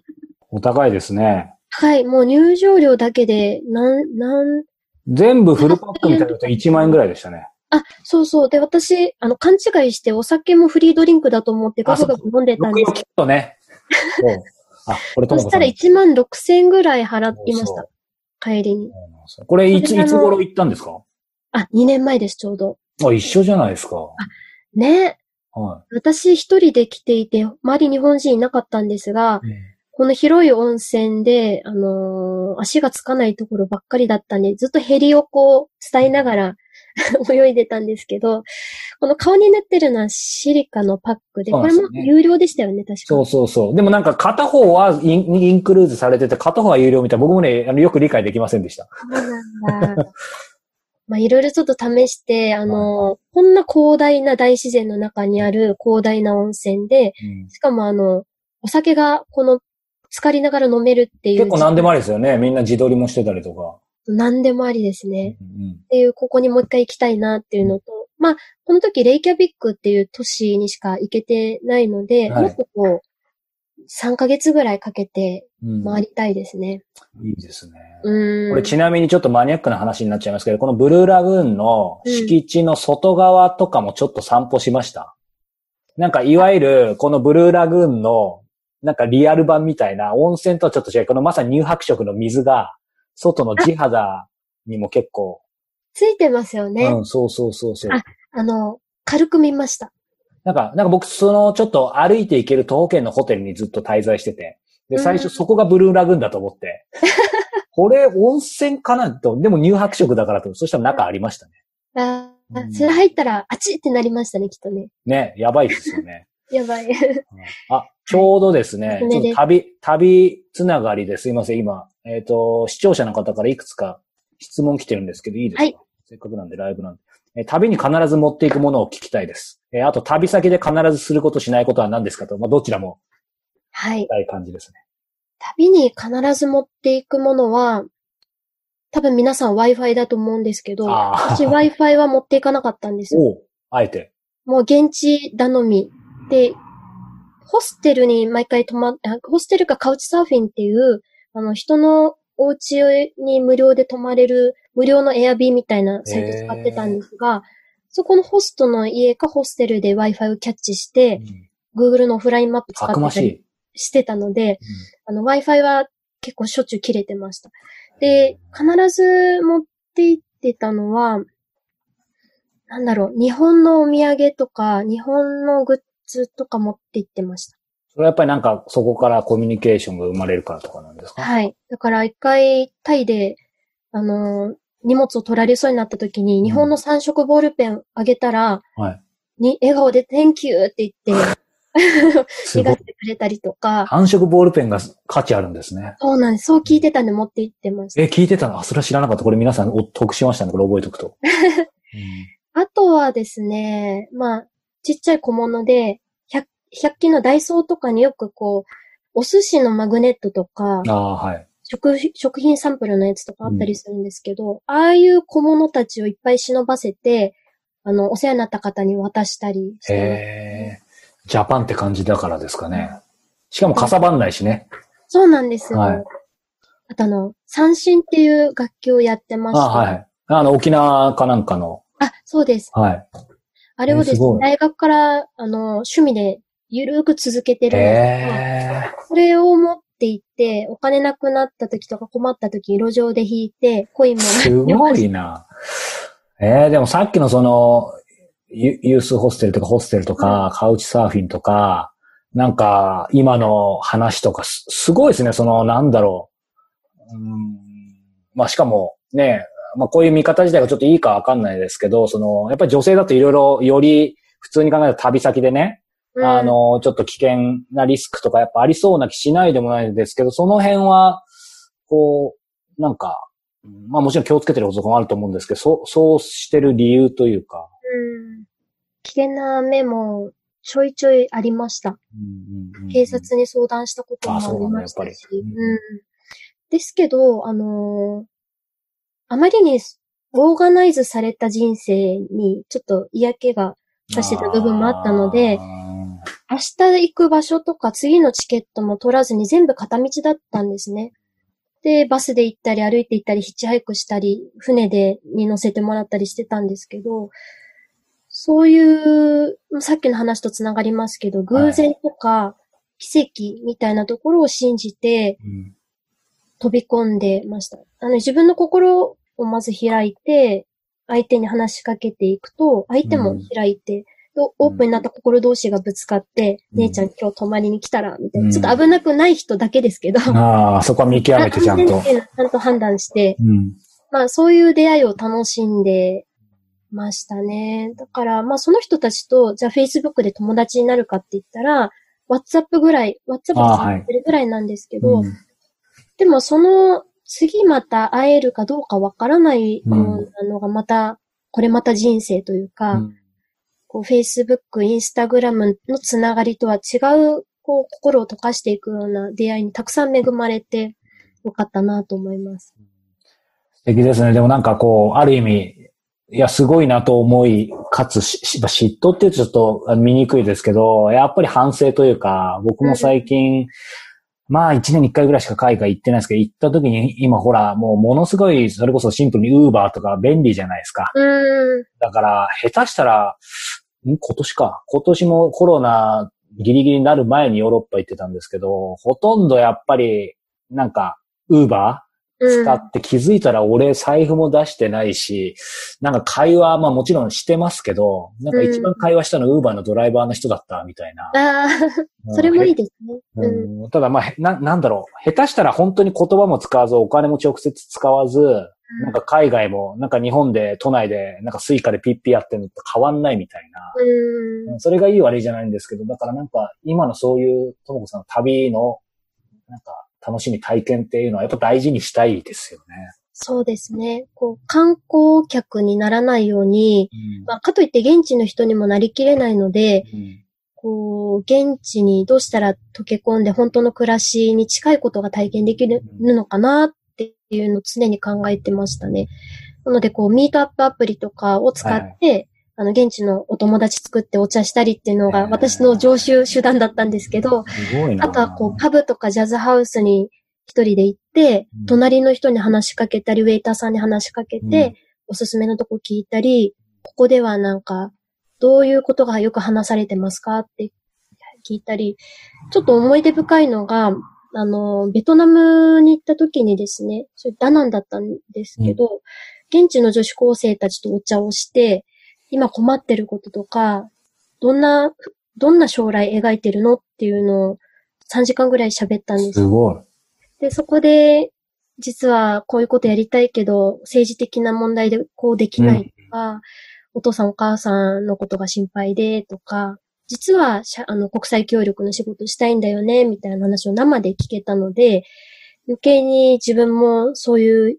お高いですね。はい、もう入場料だけで、なん、なん、全部フルパックみたいなのと1万円ぐらいでしたね。あ、そうそう。で、私、あの、勘違いしてお酒もフリードリンクだと思ってガブガブ飲んでたんですよよくよく聞く。とね。あ、これそしたら。1万6千円ぐらい払いました。帰りに。これ、いつ、いつ頃行ったんですか？あ、2年前です、ちょうど。あ、一緒じゃないですか。ね。は私一人で来ていて、周り日本人いなかったんですが、い。この広い温泉で、あのー足がつかないところばっかりだったんで、ずっとヘリをこう伝えながら 泳いでたんですけど、この顔に塗ってるのはシリカのパックで、これも有料でしたよね、確か。そうそうそう。でもなんか片方はインインクルーズされてて、片方は有料みたいな、僕もね、あのよく理解できませんでした。そうなんだ。まあ、いろいろちょっと試して、あのーこんな広大な大自然の中にある広大な温泉で、しかもあの、お酒がこの、浸かりながら飲めるっていう。結構何でもありですよね。みんな自撮りもしてたりとか。何でもありですね。うんうんっていう、ここにもう一回行きたいなっていうのと、まあ、この時レイキャビックっていう都市にしか行けてないので、はいもっとこう、3ヶ月ぐらいかけてうん回りたいですね。いいですね。うん。これちなみにちょっとマニアックな話になっちゃいますけど、このブルーラグーンの敷地の外側とかもちょっと散歩しました。なんかいわゆるこのブルーラグーンのなんかリアル版みたいな温泉とはちょっと違う、このまさに乳白色の水が外の地肌にも結構、ついてますよね。うん、そうそうそうそう。ああの、軽く見ました。なんか、なんか僕そのちょっと歩いて行ける徒歩圏のホテルにずっと滞在してて、で、最初そこがブルーラグーンだと思って、これ温泉かな？と、でも乳白色だからと、そしたら中ありましたね。ああうんそれ入ったら、あちってなりましたね、きっとね。ね、やばいですよね。やばい。あ、ちょうどですね、ちょっと旅、旅つながりですいません、今、えっ、と、視聴者の方からいくつか質問来てるんですけど、いいですか？はいせっかくなんでライブなんで。えー旅に必ず持っていくものを聞きたいです。えーあと、旅先で必ずすることしないことは何ですかと、まあ、どちらもはい。したい感じですね。旅に必ず持っていくものは、多分皆さん Wi-Fi だと思うんですけど、私 Wi-Fi は持っていかなかったんですよ。おうあえて。もう現地頼み。で、ホステルに毎回泊まホステルかカウチサーフィンっていう、あの、人のお家に無料で泊まれる、無料のエアビーみたいなサイト使ってたんですが、そこのホストの家かホステルで Wi-Fi をキャッチして、Google のオフラインマップ使ってたい。してたので、あの、Wi-Fi は結構しょっちゅう切れてました。で、必ず持って行ってたのは、なんだろう、日本のお土産とか、日本のグッズとか持って行ってました。それはやっぱりなんかそこからコミュニケーションが生まれるからとかなんですか？はい。だから一回、タイで、あのー荷物を取られそうになった時に、ん日本の3色ボールペンあげたら、はい。に、笑顔で Thank you って言って、逃がし。てくれたりとか、繁殖ボールペンが価値あるんですね。そうなんです。そう聞いてたんで持って行ってました。え、聞いてたの？あ、それは知らなかった。これ皆さんお得しましたね。これ覚えておくと。あとはですね、まあ、ちっちゃい小物で、100, 100均のダイソーとかによくこう、お寿司のマグネットとか、ああ、はい。食食品サンプルのやつとかあったりするんですけど、ああいう小物たちをいっぱい忍ばせて、あの、お世話になった方に渡したりして。ジャパンって感じだからですかね。しかもかさばんないしね。そうなんですよ。はいあとあの、三振っていう楽器をやってまして。あはい。あの、沖縄かなんかの。あそうです。はい。あれをですね、大学から、あの、趣味でゆるーく続けてるんですけどへえ。それを持って行って、お金なくなった時とか困った時、路上で引いて、コインもすごいな。ええでもさっきのその、ユユースホステルとかホステルとか、カウチサーフィンとか、なんか、今の話とかす、すごいですね。その、なんだろう。うんまあ、しかも、ね、まあ、こういう見方自体がちょっといいかわかんないですけど、その、やっぱり女性だといろいろ、より、普通に考えた旅先でね、うんあの、ちょっと危険なリスクとかやっぱありそうな気しないでもないですけど、その辺は、こう、なんか、うんまあもちろん気をつけてることもあると思うんですけど、そう、そうしてる理由というか。うん危険な目もちょいちょいありました。うんうんうん警察に相談したこともありましたし。やっぱりうんですけど、あのーあまりにオーガナイズされた人生にちょっと嫌気がさしてた部分もあったので、あ明日行く場所とか次のチケットも取らずに全部片道だったんですね。で、バスで行ったり歩いて行ったりヒッチハイクしたり、船でに乗せてもらったりしてたんですけど、そういう、さっきの話とつながりますけど、偶然とか奇跡みたいなところを信じて飛び込んでました。あの、自分の心をまず開いて、相手に話しかけていくと、相手も開いて、でオープンになった心同士がぶつかって、うん。姉ちゃん今日泊まりに来たら、みたいな。うん。ちょっと危なくない人だけですけど、ああ、そこは見極めてちゃんと。ちゃんと判断して、うん。まあそういう出会いを楽しんでましたね。だから、まあその人たちと、じゃあ Facebook で友達になるかって言ったら、WhatsApp ぐらい、WhatsApp であーはい繋ってるぐらいなんですけど、うんでもその次また会えるかどうかわからない。ようなのがまた、これまた人生というか、うんこう Facebook、Instagram のつながりとは違う、こう心を溶かしていくような出会いにたくさん恵まれてよかったなと思います。素敵ですね。でもなんかこう、ある意味、いや、すごいなと思い、かつし、嫉妬ってちょっと見にくいですけど、やっぱり反省というか、僕も最近、まあ一年に一回ぐらいしか海外行ってないですけど、行った時に今ほら、もうものすごい、それこそシンプルにウーバーとか便利じゃないですか。うん。だから、下手したら、ん今年か。今年もコロナギリギリになる前にヨーロッパ行ってたんですけど、ほとんどやっぱり、なんか、ウーバーうん使って気づいたら俺財布も出してないし、なんか会話、まあもちろんしてますけど、なんか一番会話したのウーバーのドライバーの人だったみたいな。ああ、それもいいですね。ううん。んただまあ、へな、なんだろう。下手したら本当に言葉も使わず、お金も直接使わず、なんか海外も、なんか日本で、都内で、なんかスイカでピッピやってるのと変わんないみたいな。うん。それがいい悪いじゃないんですけど、だからなんか今のそういうともこさんの旅の、なんか楽しみ体験っていうのはやっぱ大事にしたいですよね。そうですね。こう、観光客にならないように、うんまあ、かといって現地の人にもなりきれないので、うんこう、現地にどうしたら溶け込んで本当の暮らしに近いことが体験できるのかなっていうのを常に考えてましたね。なので、こう、ミートアップアプリとかを使って、あの、現地のお友達作ってお茶したりっていうのが私の常習手段だったんですけど。あとはこう、パブとかジャズハウスに一人で行ってうん、隣の人に話しかけたり、ウェイターさんに話しかけて、うんおすすめのとこ聞いたり、ここではなんか、どういうことがよく話されてますかって聞いたり、ちょっと思い出深いのが、あの、ベトナムに行った時にですね、それダナンだったんですけど、現地の女子高生たちとお茶をして、今困ってることとか、どんな、どんな将来描いてるのっていうのを3時間ぐらい喋ったんですすごい。で、そこで、実はこういうことやりたいけど、政治的な問題でこうできないとか、お父さんお母さんのことが心配でとか、実はしゃあの国際協力の仕事したいんだよね、みたいな話を生で聞けたので、余計に自分もそういう、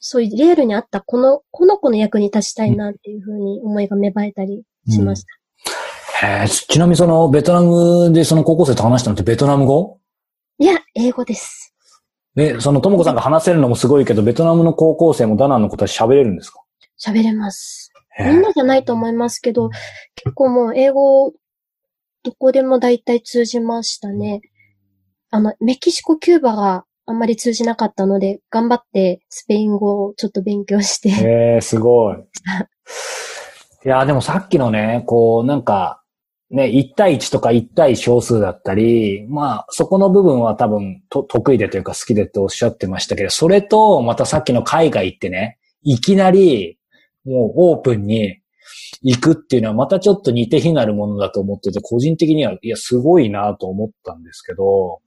そういうリアルにあったこの、この子の役に立ちたいなっていうふうに思いが芽生えたりしました。へえちなみにそのベトナムでその高校生と話したのってベトナム語？いや、英語です。で、そのともこさんが話せるのもすごいけど、ベトナムの高校生もダナンのことは喋れるんですか？喋れます。みんなじゃないと思いますけど、結構もう英語、どこでも大体通じましたね。あの、メキシコ、キューバがあんまり通じなかったので、頑張ってスペイン語をちょっと勉強して。へえ、すごい。いや、でもさっきのね、こう、なんか、ね、1対1とか1対少数だったり、まあ、そこの部分は多分と得意でというか好きでっておっしゃってましたけど、それと、またさっきの海外行ってね、いきなり、もうオープンに行くっていうのはまたちょっと似て非なるものだと思ってて、個人的には、いや、すごいなと思ったんですけど、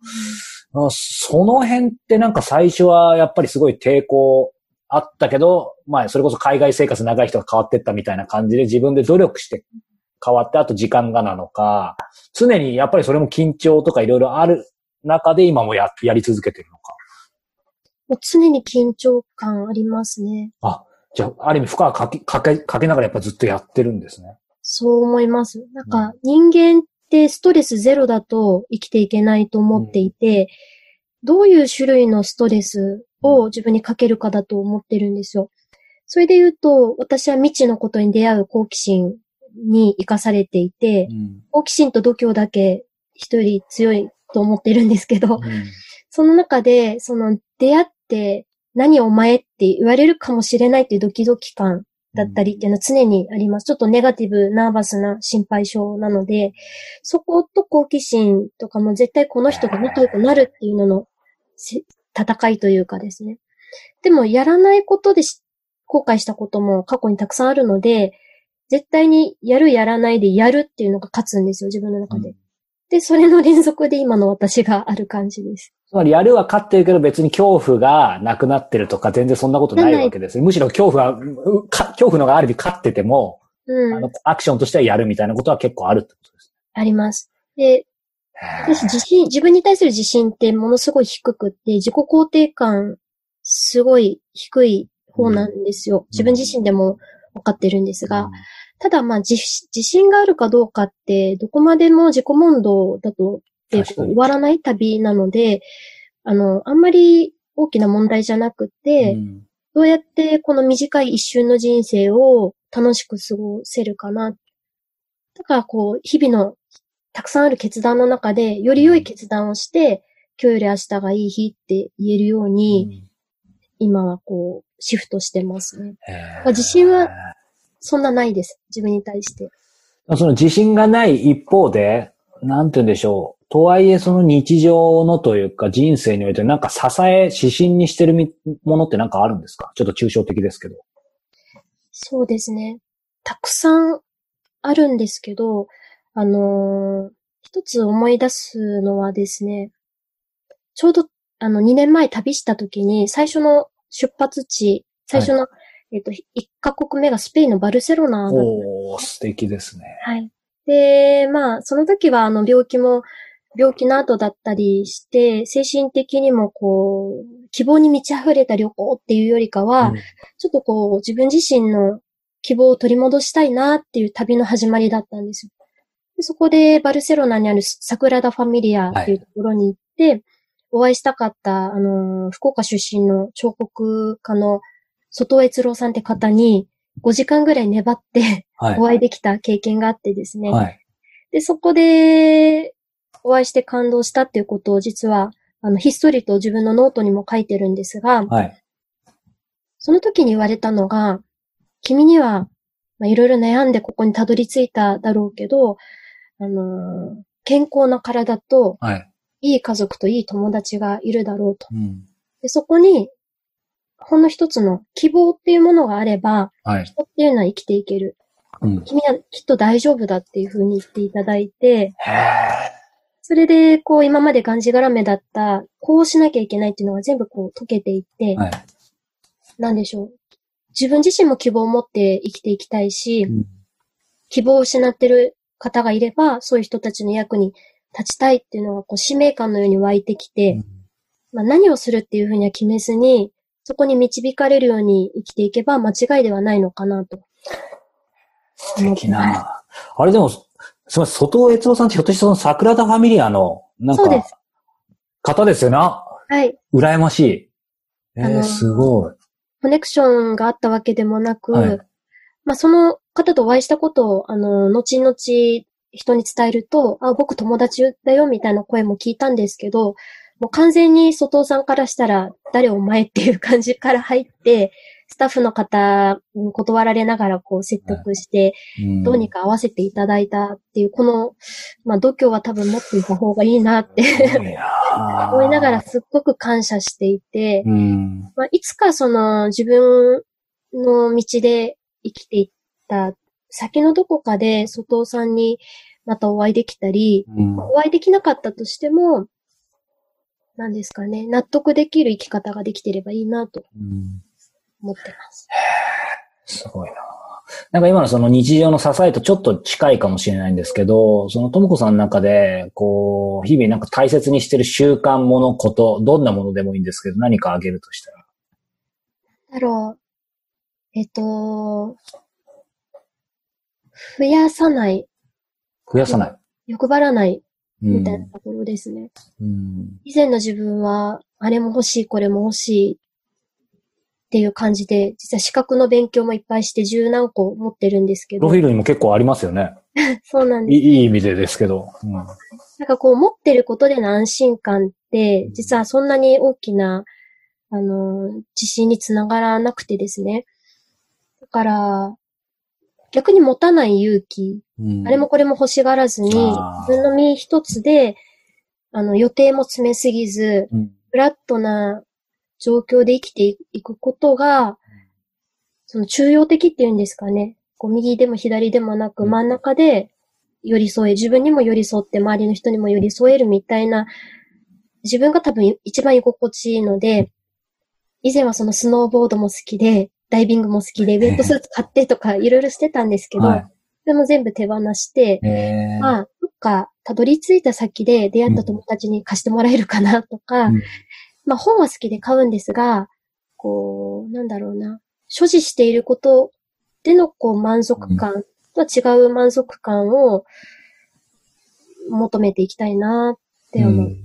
あその辺ってなんか最初はやっぱりすごい抵抗あったけど、まあそれこそ海外生活長い人が変わってったみたいな感じで自分で努力して変わって、あと時間がなのか、常にやっぱりそれも緊張とかいろいろある中で今もややり続けてるのか。常に緊張感ありますね。あ、じゃあ、ある意味負荷をかけ、かけ、かけながらやっぱずっとやってるんですね。そう思います。なんか、人間ってストレスゼロだと生きていけないと思っていて、どういう種類のストレスを自分にかけるかだと思ってるんですよ。それで言うと、私は未知のことに出会う好奇心に生かされていて、うん。好奇心と度胸だけ一人強いと思ってるんですけど、うんその中で、その出会って何お前って言われるかもしれないっていうドキドキ感だったりっていうのは常にあります。ちょっとネガティブ、ナーバスな心配性なので、そこと好奇心とかも絶対この人が仲良くなるっていうののせ戦いというかですね。でもやらないことでし後悔したことも過去にたくさんあるので、絶対にやるやらないでやるっていうのが勝つんですよ、自分の中で。で、それの連続で今の私がある感じです。つまりやるは勝ってるけど別に恐怖がなくなってるとか全然そんなことないわけですね。むしろ恐怖は、恐怖のがある意味勝ってても、うん。あの、アクションとしてはやるみたいなことは結構あるってことですあります。で、私自信、自分に対する自信ってものすごい低くって、自己肯定感すごい低い方なんですよ。自分自身でも分かってるんですが、ただまあ自自信があるかどうかって、どこまでも自己問答だとっ終わらない旅なので、あの、あんまり大きな問題じゃなくて、うんどうやってこの短い一瞬の人生を楽しく過ごせるかな。だからこう、日々のたくさんある決断の中で、より良い決断をして、今日より明日がいい日って言えるように、今はこう、シフトしてますね。まあ、自信はそんなないです。自分に対して。その自信がない一方で、なんて言うんでしょう。とはいえその日常のというか人生においてなんか支え、指針にしてるものってなんかあるんですか？ちょっと抽象的ですけど。そうですね。たくさんあるんですけど、あのー、一つ思い出すのはですね、ちょうどあの2年前旅した時に最初の出発地、最初の、はい、えっ、と、1カ国目がスペインのバルセロナだった。お素敵ですね。はい。で、まあ、その時は、あの、病気も、病気の後だったりして、精神的にもこう、希望に満ち溢れた旅行っていうよりかは、うん、ちょっとこう、自分自身の希望を取り戻したいなっていう旅の始まりだったんですよ。でそこで、バルセロナにあるサグラダ・ファミリアっていうところに行って、はいお会いしたかった、あの、福岡出身の彫刻家の外尾悦郎さんって方に5時間ぐらい粘ってお会いできた経験があってですね。はい、で、そこでお会いして感動したっていうことを実は、あの、ひっそりと自分のノートにも書いてるんですが、はい、その時に言われたのが、君には、まあ、いろいろ悩んでここにたどり着いただろうけど、あのー、健康な体と、はい、いい家族といい友達がいるだろうと。うん、でそこに、ほんの一つの希望っていうものがあれば、はい、人っていうのは生きていける。うん、君はきっと大丈夫だっていうふうに言っていただいて、それで、こう、今までがんじがらめだった、こうしなきゃいけないっていうのが全部こう解けていって、はい、なんでしょう。自分自身も希望を持って生きていきたいし、うん、希望を失ってる方がいれば、そういう人たちの役に立ちたいっていうのがこう使命感のように湧いてきて、うん、まあ、何をするっていうふうには決めずに、そこに導かれるように生きていけば間違いではないのかなと。素敵な。あれでも、すみません、外尾悦夫さんってひょっとしてその桜田ファミリアの、なんか、方ですよな。はい。羨ましい。えー、すごい。コネクションがあったわけでもなく、はい、まあその方とお会いしたことを、あの、後々人に伝えると、あ、僕友達だよみたいな声も聞いたんですけど、もう完全に外尾さんからしたら、誰お前っていう感じから入って、スタッフの方に断られながらこう説得して、どうにか合わせていただいたっていう、この、まあ度胸は多分持っていた方がいいなって 思いながらすっごく感謝していて、まあ、いつかその自分の道で生きていった先のどこかで外尾さんにまたお会いできたり、うん、お会いできなかったとしても、何ですかね、納得できる生き方ができてればいいなと思ってます。うん、すごいな。なんか今のその日常の支えとちょっと近いかもしれないんですけど、そのともこさんの中で、こう、日々なんか大切にしてる習慣、もの、こと、どんなものでもいいんですけど、何かあげるとしたら？だろう。えっと、増やさない。増やさない。欲張らない。みたいなところですね。うん、以前の自分は、あれも欲しい、これも欲しいっていう感じで、実は資格の勉強もいっぱいして十何個持ってるんですけど。プロフィールにも結構ありますよね。そうなんです、いい意味でですけど。うん、なんかこう持ってることでの安心感って、実はそんなに大きな、あの、自信につながらなくてですね。だから、逆に持たない勇気、うん、あれもこれも欲しがらずに、自分の身一つで、あの、予定も詰めすぎず、うん、フラットな状況で生きていくことが、その中央的っていうんですかね。こう右でも左でもなく真ん中で寄り添え、自分にも寄り添って周りの人にも寄り添えるみたいな、自分が多分一番居心地いいので、以前はそのスノーボードも好きで、ダイビングも好きで、ウェットスーツ買ってとかいろいろしてたんですけど、はい、それも全部手放して、まあ、どっかたどり着いた先で出会った友達に貸してもらえるかなとか、うん、まあ本は好きで買うんですが、こう、なんだろうな、所持していることでのこう満足感とは違う満足感を求めていきたいなって思う。う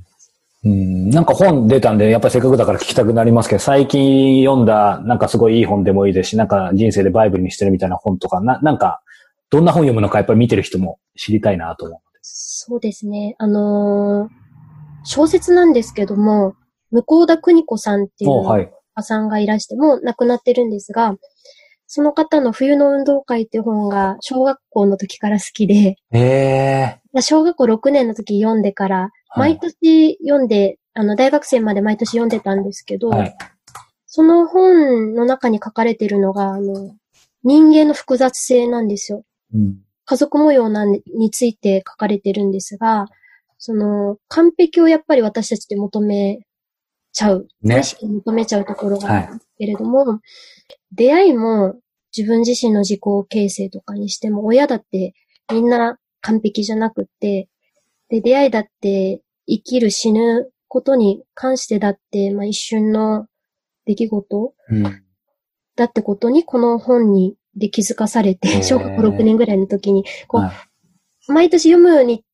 うん、なんか本出たんで、やっぱりせっかくだから聞きたくなりますけど、最近読んだ、なんかすごいいい本でもいいですし、なんか人生でバイブルにしてるみたいな本とか、な、なんか、どんな本読むのかやっぱり見てる人も知りたいなと思う。そうですね。あのー小説なんですけども、向田邦子さんっていうおはい。おさんがいらして、もう亡くなってるんですが、その方の冬の運動会っていう本が小学校の時から好きで、ええ小学校6年の時読んでから、はい毎年読んで、あの、大学生まで毎年読んでたんですけど、はい。その本の中に書かれてるのが、あの、人間の複雑性なんですよ。うん。家族模様なんについて書かれてるんですが、その、完璧をやっぱり私たちって求めちゃう。ね無意識に求めちゃうところがはいあるけれども、出会いも自分自身の自己形成とかにしても、親だってみんな完璧じゃなくって、で、出会いだって生きる死ぬことに関してだって、まあ一瞬の出来事うん。だってことにこの本にで気づかされて、小学校6年ぐらいの時に、こう、はい毎年読むに、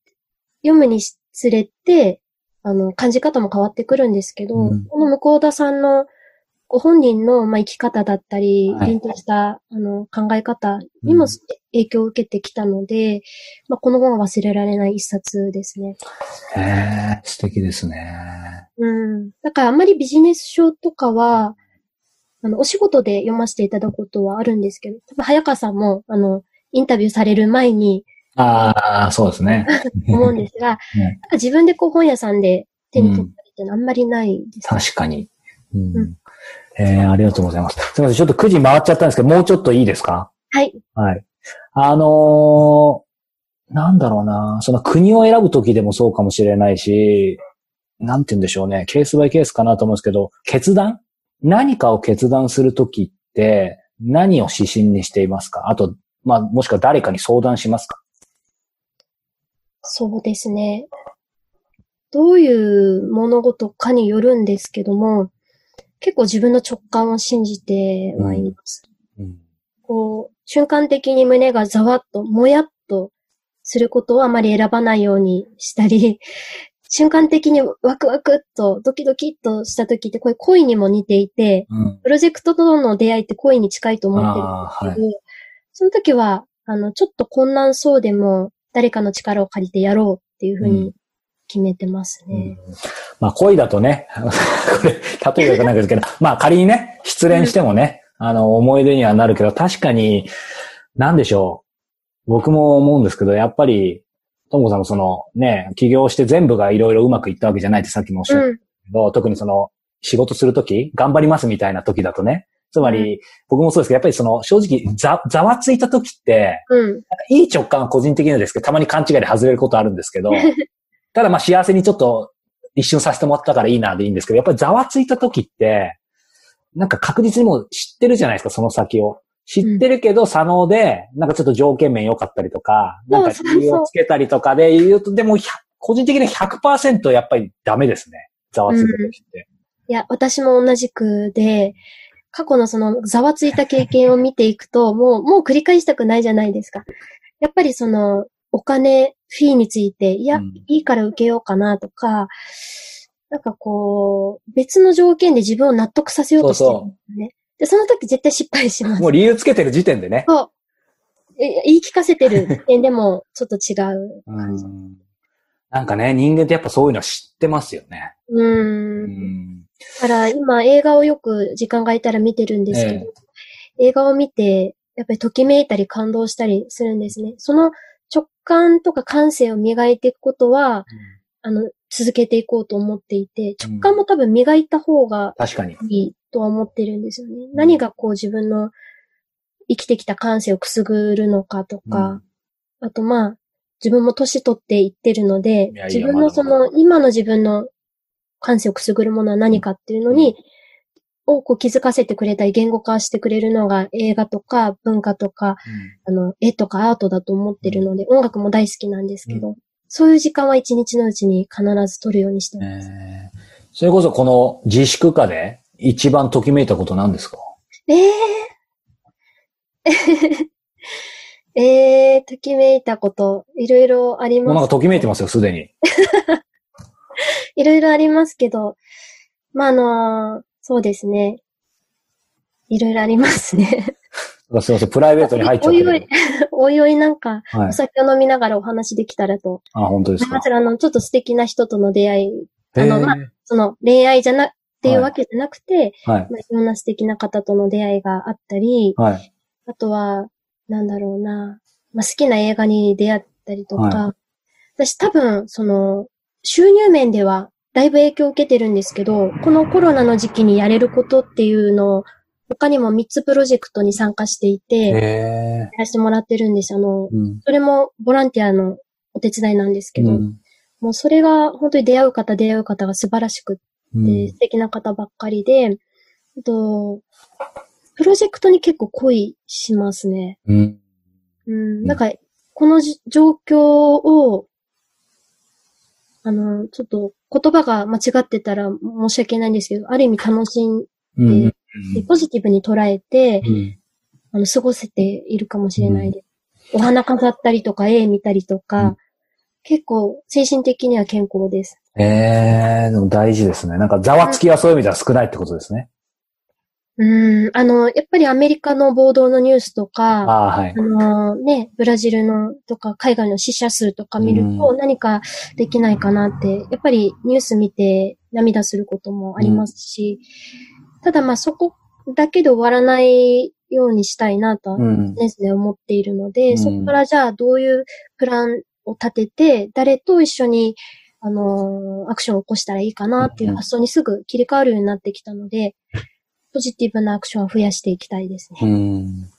読むにつれて、あの、感じ方も変わってくるんですけど、うんこの向田さんのご本人の、まあ、生き方だったり、はい凛とした、あの、考え方にもうん影響を受けてきたので、まあ、この本は忘れられない一冊ですね。へえ素敵ですね。うん。だからあんまりビジネス書とかは、あの、お仕事で読ませていただくことはあるんですけど、多分早川さんも、あの、インタビューされる前にああ、そうですね。思うんですが、ね自分でこう本屋さんで手に取ったりってあんまりないです。確かに。うんうんえーありがとうございます。すみません、ちょっと9時回っちゃったんですけど、もうちょっといいですか？はい。はい。あのーなんだろうな、その国を選ぶときでもそうかもしれないし、なんて言うんでしょうね、ケースバイケースかなと思うんですけど、決断？何かを決断するときって、何を指針にしていますか？あと、まあ、もしくは誰かに相談しますか？そうですね。どういう物事かによるんですけども、結構自分の直感を信じてはいます。うん。こう、瞬間的に胸がざわっと、もやっとすることをあまり選ばないようにしたり、瞬間的にワクワクっと、ドキドキっとした時って、これ恋にも似ていて、うん。プロジェクトとの出会いって恋に近いと思ってるんですけど、はい。その時は、あの、ちょっと困難そうでも、誰かの力を借りてやろうっていうふううんに決めてますね。うんまあ恋だとね、これ、例えばないですけど、まあ仮にね、失恋してもね、あの、思い出にはなるけど、確かに、なんでしょう。僕も思うんですけど、やっぱり、ともこさんもそのね、起業して全部がいろいろうまくいったわけじゃないってさっきもおっしゃったうん。けど、特にその、仕事するとき、頑張りますみたいな時だとね、つまり、僕もそうですけど、やっぱりその、正直、ざ、ざわついた時って、うん。いい直感は個人的にはですけど、たまに勘違いで外れることあるんですけど、ただまあ幸せにちょっと一瞬させてもらったからいいなでいいんですけど、やっぱりざわついた時って、なんか確実にもう知ってるじゃないですか、その先を。知ってるけど、左脳で、なんかちょっと条件面良かったりとか、なんか理由をつけたりとかで言うと、でも、100個人的に100%やっぱりダメですね。ざわついた時って。いや、私も同じくで、過去のそのざわついた経験を見ていくと、もう、もう繰り返したくないじゃないですか。やっぱりその、お金、フィーについて、いや、うんいいから受けようかなとか、なんかこう、別の条件で自分を納得させようとしてるんですよね。で、その時絶対失敗しますも。う理由つけてる時点でね。そう。え言い聞かせてる点でも ちょっと違う。うんなんかね、人間ってやっぱそういうのは知ってますよね。うん。だから今映画をよく時間が空いたら見てるんですけど、映画を見て、やっぱりときめいたり感動したりするんですね。その直感とか感性を磨いていくことは、あの、続けていこうと思っていて、直感も多分磨いた方が確かに。いいとは思ってるんですよね。何がこう自分の生きてきた感性をくすぐるのかとか、あとまあ、自分も年取っていってるので自分のその、今の自分の感性をくすぐるものは何かっていうのに、をこう気づかせてくれたり言語化してくれるのが映画とか文化とか、あの、絵とかアートだと思ってるので、音楽も大好きなんですけど、そういう時間は一日のうちに必ず取るようにしてうんます。え。ーそれこそこの自粛下で一番ときめいたことなんですか？ええー、えー、ときめいたこと、いろいろありもうなんます。かときめいてますよ、すでに。いろいろありますけど、まあ、あのーそうですね。いろいろありますね。すいません、プライベートに入っちゃってるおいおい。、おいおいなんか、はいお酒を飲みながらお話できたらと。あ、本当ですかま。ずあの、ちょっと素敵な人との出会い、へあのまあーその恋愛じゃな、っていうわけじゃなくて、はい。まあ、いろんな素敵な方との出会いがあったり、はい。あとは、なんだろうな、まあ、好きな映画に出会ったりとか、は私多分、その、収入面ではだいぶ影響を受けてるんですけど、このコロナの時期にやれることっていうのを、他にも3つプロジェクトに参加していて、や。らせてもらってるんです。あの、うん。それもボランティアのお手伝いなんですけど、うんもうそれが本当に出会う方出会う方が素晴らしくうんで、素敵な方ばっかりで、あと、プロジェクトに結構恋しますね。うん。うん、なんか、このじ状況を、あの、ちょっと言葉が間違ってたら申し訳ないんですけど、ある意味楽しんうん。で、ポジティブに捉えて、うんあの、過ごせているかもしれないです。お花飾ったりとか、絵見たりとか、うん結構精神的には健康です。ええ、でも大事ですね。なんか、ざわつきはそういう意味では少ないってことですね。うん、あの、やっぱりアメリカの暴動のニュースとか、ああ、はいあ。のね、ブラジルのとか海外の死者数とか見ると何かできないかなって、やっぱりニュース見て涙することもありますし、ただまあそこだけで終わらないようにしたいなとはうん。ですね、思っているので、うんそこからじゃあどういうプランを立てて、誰と一緒にあのーアクションを起こしたらいいかなっていう発想にすぐ切り替わるようになってきたので、ポジティブなアクションを増やしていきたいですうね。ん。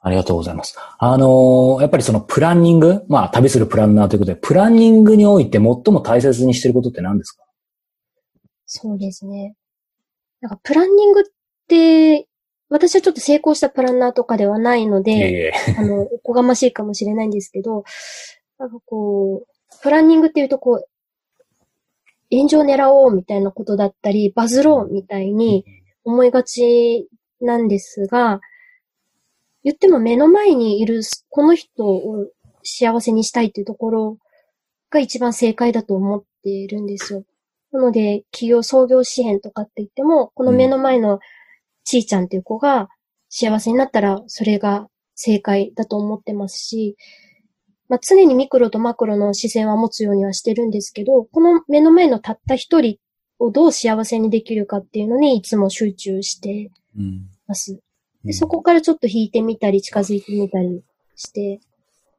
ありがとうございます。あのーやっぱりそのプランニング、まあ旅するプランナーということで、プランニングにおいて最も大切にしていることって何ですか？そうですね。なんかプランニングって、私はちょっと成功したプランナーとかではないので。あの、おこがましいかもしれないんですけど、なんかこう、プランニングっていうとこう、炎上狙おうみたいなことだったり、バズろうみたいに思いがちなんですが、言っても目の前にいるこの人を幸せにしたいっていうところが一番正解だと思っているんですよ。なので、企業創業支援とかって言っても、この目の前のちーちゃんっていう子が幸せになったら、それが正解だと思ってますし、まあ、常にミクロとマクロの視線は持つようにはしてるんですけど、この目の前のたった一人をどう幸せにできるかっていうのにいつも集中してうんます。でそこからちょっと引いてみたり近づいてみたりして、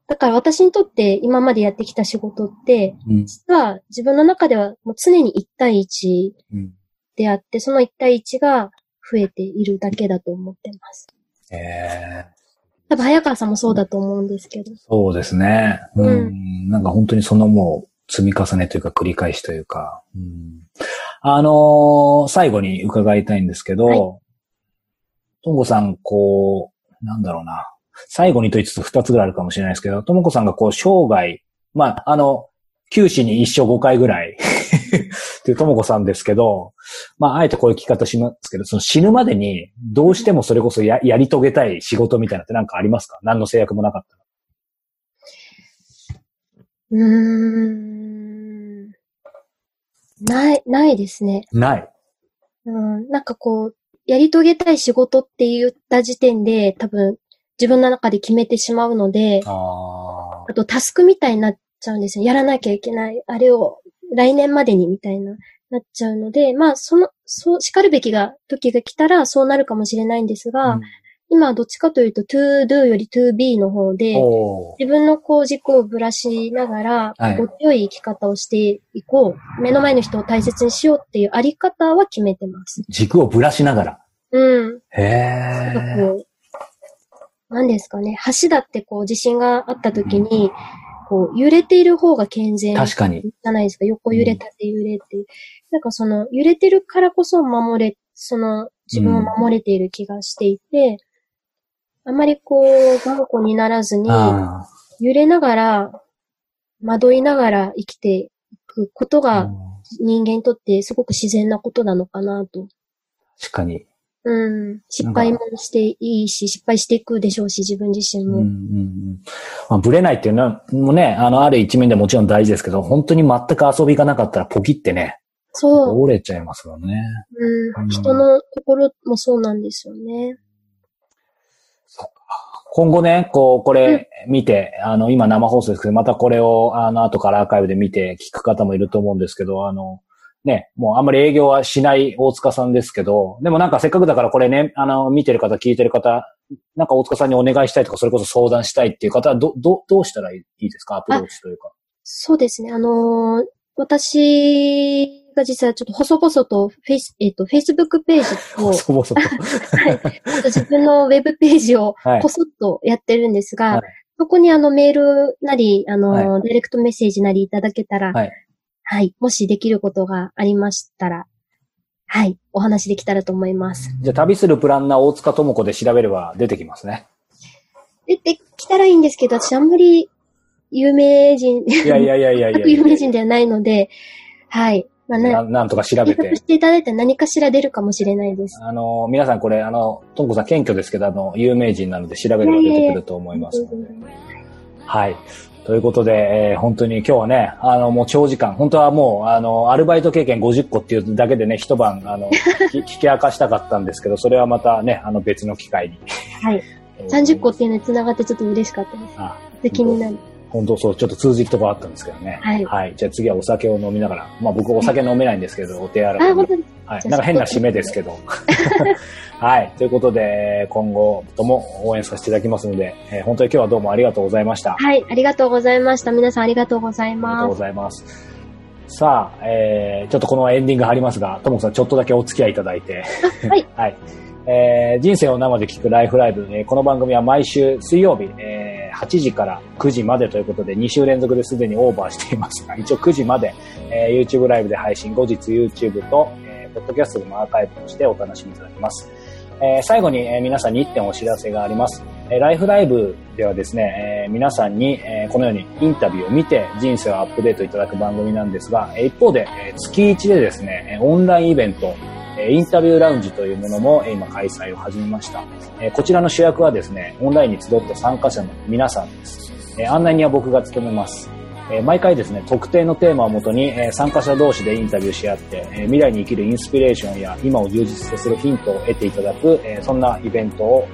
だから私にとって今までやってきた仕事って、うん実は自分の中ではもう常に1対1うんであって、その1対1が増えているだけだと思ってます。ええ多分早川さんもそうだと思うんですけど。そうですね。うん。なんか本当にそのもう積み重ねというか繰り返しというか。うん、あのー最後に伺いたいんですけど、はいともこさん、こう、なんだろうな。最後にと言いつつ二つぐらいあるかもしれないですけど、ともこさんがこう生涯、まあ、あの、九死に一生五回ぐらい っていうともこさんですけど、まあ、あえてこういう聞き方しますけど、その死ぬまでにどうしてもそれこそややり遂げたい仕事みたいなのってなんかありますか？何の制約もなかったら。うーん。ない、ないですね。ない。うん。なんかこう、やり遂げたい仕事って言った時点で多分自分の中で決めてしまうので、ああとタスクみたいになっちゃうんですよ。やらなきゃいけない。あれを来年までにみたいな、なっちゃうので、まあ、その、そう、叱るべきが、時が来たらそうなるかもしれないんですが、あ。今はどっちかというと to do より to be の方で、自分のこう軸をぶらしながら、はいご強い生き方をしていこう。目の前の人を大切にしようっていうあり方は決めてます。軸をぶらしながら。うん。へえ。なんかこう、何ですかね。橋だってこう地震があった時に、こう揺れている方が健全じ確かに。ゃないですか。横揺れ、縦揺れっていう。なんかその揺れてるからこそ守れ、その自分を守れている気がしていて、あまりこう頑固にならずに、あ揺れながら、惑いながら生きていくことあ。が人間にとってすごく自然なことなのかなと。確かに。うん。失敗もしていいし、失敗していくでしょうし、自分自身も。うんうんうんまあ、ブレないっていうのは、もうね、あの、ある一面でもちろん大事ですけど、本当に全く遊びがなかったらポキってね、そう。折れちゃいますもんね。う。うんん人の心もそうなんですよね。今後ね、こう、これ見て、あの、今生放送ですけど、またこれを、あの、後からアーカイブで見て聞く方もいると思うんですけど、あの、ね、もうあんまり営業はしない大塚さんですけど、でもなんかせっかくだからこれね、あの、見てる方、聞いてる方、なんか大塚さんにお願いしたいとか、それこそ相談したいっていう方は、ど、ど、どうしたらいいですか？アプローチというか。そうですね。あのー私が実はちょっと細々とフェイス、えっ、と、Facebook ページを、そもそも。はい、と自分のウェブページをはいこそっとやってるんですが、はいそこにあのメールなり、あの、はダイレクトメッセージなりいただけたら、はいはい、もしできることがありましたら、はい、お話できたらと思います。じゃあ、旅するプランナー大塚智子で調べれば出てきますね。出てきたらいいんですけど、私あんまり有名人、いやいやいやいやいや 有名人ではないので、はい。まあ、な、ななんとか調べて。していただいたら何かしら出るかもしれないです。あの、皆さんこれ、あの、とんこさん謙虚ですけど、あの、有名人なので調べれば出てくると思いますので。はい。ということで、えー本当に今日はね、あの、もう長時間、本当はもう、あの、アルバイト経験50個っていうだけでね、一晩、あの、き聞き明かしたかったんですけど、それはまたね、あの、別の機会に。はい。30個っていうのに繋がってちょっと嬉しかったです。あで、気になる。本当そう、ちょっと通じるとこあったんですけどね。はいじゃあ次はお酒を飲みながら、まあ僕お酒飲めないんですけど、お手洗いあ、に本当です。はい。なんか変な締めですけど。はい。ということで、今後とも応援させていただきますので、えー本当に今日はどうもありがとうございました。はい、ありがとうございました。皆さんありがとうございありがとうます。ございます。さあ、えー、ちょっとこのエンディング入りますが、ともこさんちょっとだけお付き合いいただいて。はい。はい。えー、人生を生で聞くライフライブ、えーこの番組は毎週水曜日、えー8時から9時までということで、2週連続ですでにオーバーしていますが、一応9時まで、えー YouTube ライブで配信、後日 YouTube と、えー、ポッドキャストでもアーカイブとしてお楽しみいただけます。えー最後に、えー皆さんに1点お知らせがあります。えーライフライブではですね、えー皆さんに、えーこのようにインタビューを見て人生をアップデートいただく番組なんですが、えー一方で、えー月1でですね、えーオンラインイベント、えインタビューラウンジというものもえ今開催を始めました。えこちらの主役はですね、オンラインに集った参加者の皆さんです。え案内人は僕が務めます。え毎回ですね、特定のテーマをもとに、え参加者同士でインタビューし合って、え未来に生きるインスピレーションや今を充実させるヒントを得ていただく、えそんなイベントを、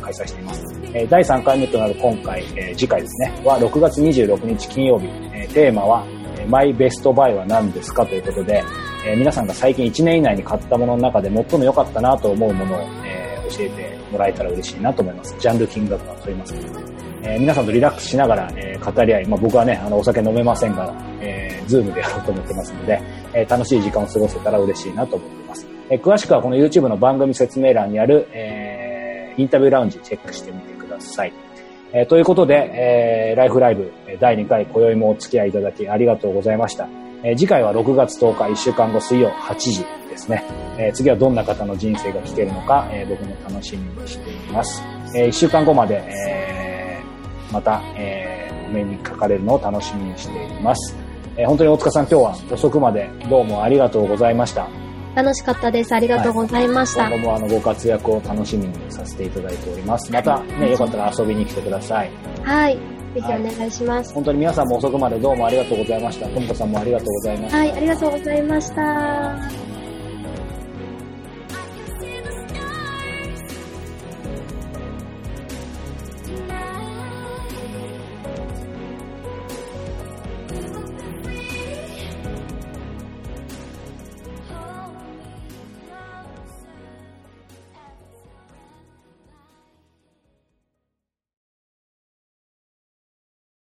開催しています。え第3回目となる今回、え次回ですね、は6月26日金曜日、えテーマは、マイベストバイは何ですかということで、えー皆さんが最近1年以内に買ったものの中で最も良かったなと思うものを、えー教えてもらえたら嬉しいなと思います。ジャンル金額は問いますけど。えー皆さんとリラックスしながら、えー語り合い、まあ、僕はね、あの、お酒飲めませんが、えー、ズームでやろうと思ってますので、えー楽しい時間を過ごせたら嬉しいなと思っています。えー詳しくはこの YouTube の番組説明欄にある、えーインタビューラウンジチェックしてみてください。えーということで、えーライフライブ第2回、今宵もお付き合いいただきありがとうございました。えー次回は6月10日、1週間後水曜8時ですね。えー次はどんな方の人生が聞けるのか、えー僕も楽しみにしています。え1週間後まで、えーまた、えーお目にかかれるのを楽しみにしています。えー本当に大塚さん今日は遅くまでどうもありがとうございました。楽しかったです。ありがとうございました。今後もあのご活躍を楽しみにさせていただいております。またね、よかったら遊びに来てください。はい。ぜひお願いします。本当に皆さんも遅くまでどうもありがとうございました。ともこさんもありがとうございました。はい、ありがとうございました。